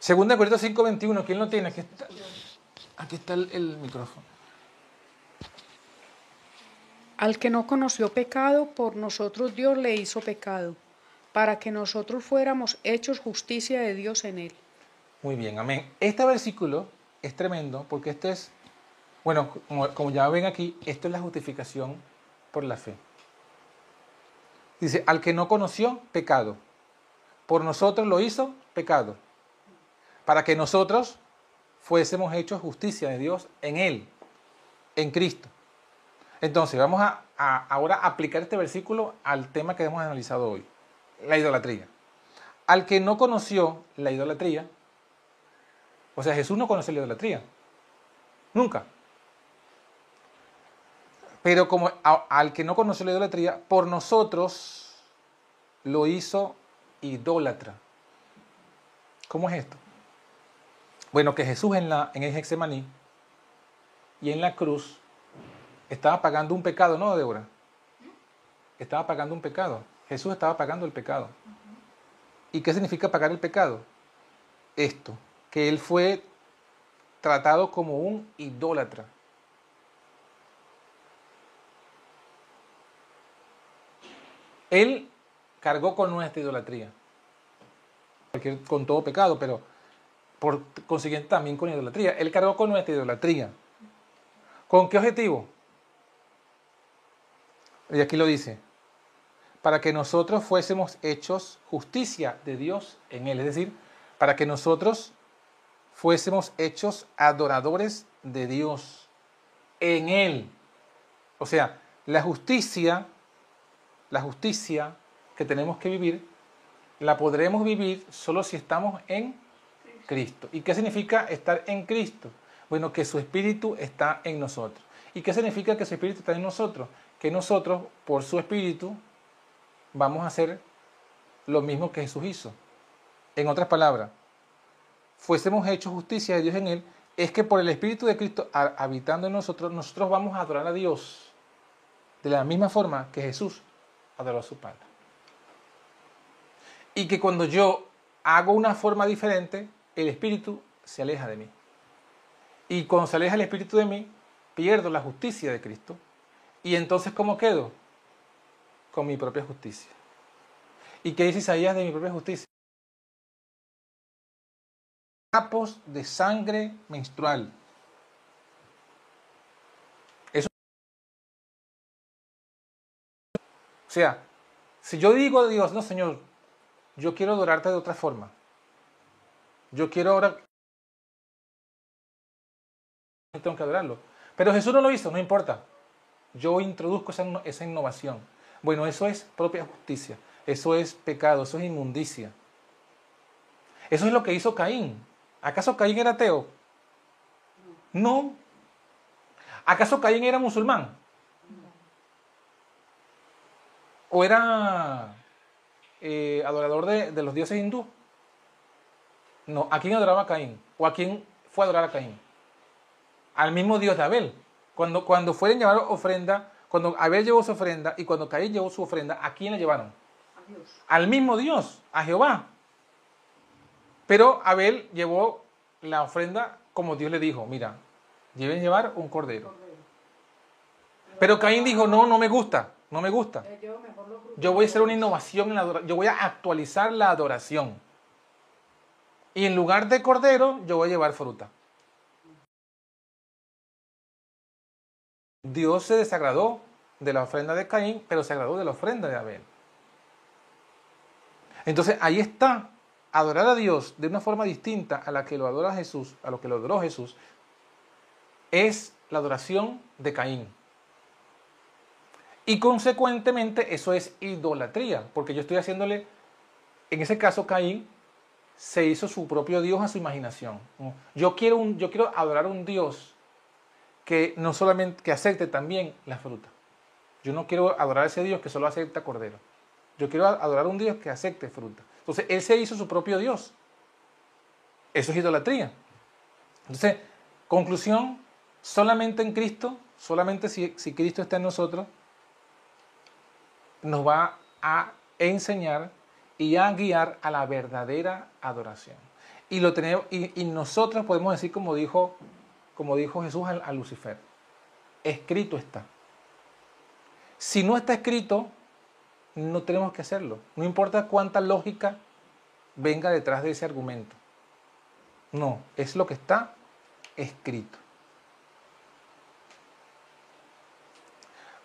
Segunda de Corintios 5, 21. ¿Quién lo tiene? Aquí está, aquí está el, el micrófono. Al que no conoció pecado, por nosotros Dios le hizo pecado, para que nosotros fuéramos hechos justicia de Dios en él. Muy bien, amén. Este versículo es tremendo porque este es, bueno, como, ya ven aquí, esto es la justificación por la fe. Dice, al que no conoció pecado, por nosotros lo hizo pecado, para que nosotros fuésemos hechos justicia de Dios en Él, en Cristo. Entonces, vamos a, a ahora aplicar este versículo al tema que hemos analizado hoy, la idolatría. Al que no conoció la idolatría, o sea, Jesús no conoce la idolatría. Nunca. Pero como al que no conoció la idolatría, por nosotros lo hizo idólatra. ¿Cómo es esto? Bueno, que Jesús en, la, en el Hexemaní y en la cruz estaba pagando un pecado, ¿no, Débora? Estaba pagando un pecado. Jesús estaba pagando el pecado. ¿Y qué significa pagar el pecado? Esto, que él fue tratado como un idólatra. Él cargó con nuestra idolatría, con todo pecado, pero por consiguiente también con idolatría. Él cargó con nuestra idolatría. ¿Con qué objetivo? Y aquí lo dice, para que nosotros fuésemos hechos justicia de Dios en Él. Es decir, para que nosotros fuésemos hechos adoradores de Dios en Él. O sea, la justicia, la justicia que tenemos que vivir, la podremos vivir solo si estamos en Cristo. ¿Y qué significa estar en Cristo? Bueno, que su Espíritu está en nosotros. ¿Y qué significa que su Espíritu está en nosotros? Que nosotros, por su Espíritu, vamos a hacer lo mismo que Jesús hizo. En otras palabras, fuésemos hechos justicia de Dios en Él, es que por el Espíritu de Cristo habitando en nosotros, nosotros vamos a adorar a Dios de la misma forma que Jesús adoró a su Padre. Y que cuando yo hago una forma diferente, el Espíritu se aleja de mí. Y cuando se aleja el Espíritu de mí, pierdo la justicia de Cristo. Y entonces, ¿cómo quedo? Con mi propia justicia. ¿Y qué dice Isaías de mi propia justicia? Capos de sangre menstrual. Eso. O sea, si yo digo a Dios, no, Señor, yo quiero adorarte de otra forma. Yo quiero ahora tengo que adorarlo. Pero Jesús no lo hizo, no importa. Yo introduzco esa, esa innovación. Bueno, eso es propia justicia. Eso es pecado, eso es inmundicia. Eso es lo que hizo Caín. ¿Acaso Caín era ateo? No. ¿Acaso Caín era musulmán? ¿O era eh, adorador de, los dioses hindú? No. ¿A quién adoraba Caín? ¿O a quién fue a adorar a Caín? al mismo Dios de Abel. Cuando, cuando fueron llevar ofrenda, cuando Abel llevó su ofrenda y cuando Caín llevó su ofrenda, ¿a quién le llevaron? A Dios. Al mismo Dios, a Jehová. Pero Abel llevó la ofrenda como Dios le dijo, mira, lleven llevar un cordero. Pero Caín dijo, no, no me gusta, no me gusta. Yo voy a hacer una innovación en la adoración, yo voy a actualizar la adoración. Y en lugar de cordero, yo voy a llevar fruta. Dios se desagradó de la ofrenda de Caín, pero se agradó de la ofrenda de Abel. Entonces ahí está, adorar a Dios de una forma distinta a la que lo adora Jesús, a lo que lo adoró Jesús, es la adoración de Caín. Y consecuentemente eso es idolatría, porque yo estoy haciéndole, en ese caso Caín se hizo su propio Dios a su imaginación. Yo quiero, un, yo quiero adorar a un Dios que no solamente que acepte también la fruta. Yo no quiero adorar a ese Dios que solo acepta cordero. Yo quiero adorar a un Dios que acepte fruta. Entonces, él se hizo su propio Dios. Eso es idolatría. Entonces, conclusión, solamente en Cristo, solamente si, si Cristo está en nosotros, nos va a enseñar y a guiar a la verdadera adoración. Y, lo tenemos, y, y nosotros podemos decir, como dijo como dijo Jesús a, Lucifer, escrito está. Si no está escrito, no tenemos que hacerlo. No importa cuánta lógica venga detrás de ese argumento. No, es lo que está escrito.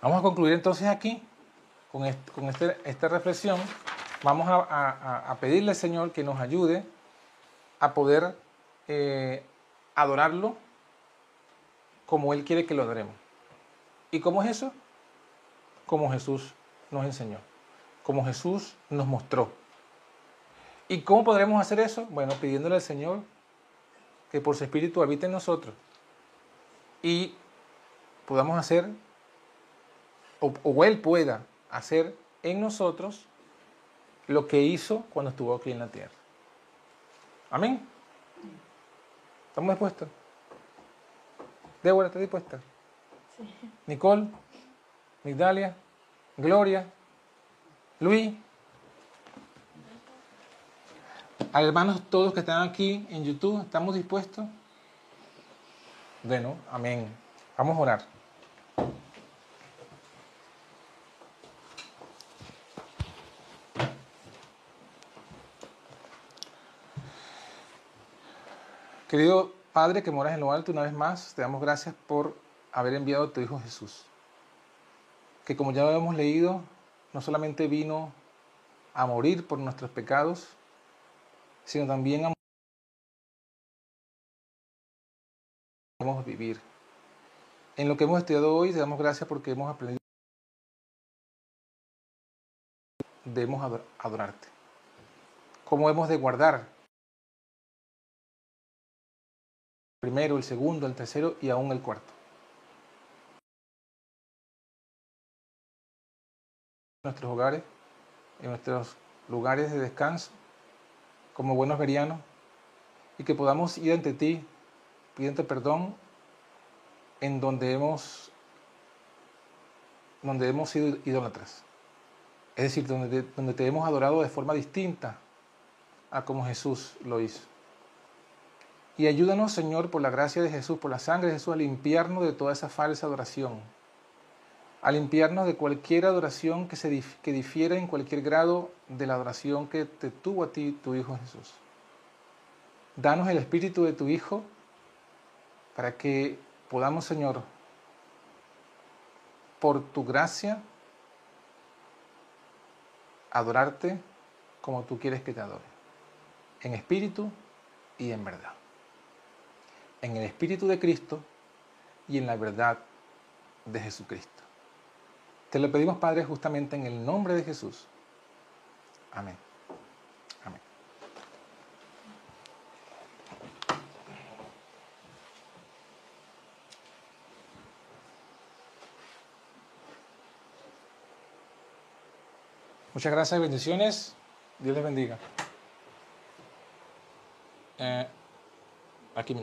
Vamos a concluir entonces aquí con, este, esta reflexión. Vamos a, pedirle al Señor que nos ayude a poder eh, adorarlo como Él quiere que lo adoremos. ¿Y cómo es eso? Como Jesús nos enseñó, como Jesús nos mostró. ¿Y cómo podremos hacer eso? Bueno, pidiéndole al Señor que por su Espíritu habite en nosotros y podamos hacer, o, o Él pueda hacer en nosotros lo que hizo cuando estuvo aquí en la tierra. Amén. ¿Estamos dispuestos? Débora, ¿estás dispuesta? Sí. Nicole, Migdalia, Gloria, Luis, a hermanos todos que están aquí en YouTube, ¿estamos dispuestos? Bueno, amén. Vamos a orar. Querido Padre que moras en lo alto, una vez más te damos gracias por haber enviado a tu Hijo Jesús, que como ya lo hemos leído, no solamente vino a morir por nuestros pecados, sino también a vivir. En lo que hemos estudiado hoy, te damos gracias porque hemos aprendido. Debemos adorarte. ¿Cómo hemos de guardar? Primero, el segundo, el tercero y aún el cuarto. En nuestros hogares, en nuestros lugares de descanso, como buenos verianos, y que podamos ir ante ti pidiendo perdón en donde hemos, donde hemos sido idólatras. Es decir, donde donde te hemos adorado de forma distinta a como Jesús lo hizo. Y ayúdanos, Señor, por la gracia de Jesús, por la sangre de Jesús, a limpiarnos de toda esa falsa adoración, a limpiarnos de cualquier adoración que, que difiera en cualquier grado de la adoración que te tuvo a ti tu Hijo Jesús. Danos el espíritu de tu Hijo para que podamos, Señor, por tu gracia, adorarte como tú quieres que te adore, en espíritu y en verdad en el Espíritu de Cristo y en la verdad de Jesucristo. Te lo pedimos, Padre, justamente en el nombre de Jesús. Amén. Amén. Muchas gracias y bendiciones. Dios les bendiga. Eh, aquí me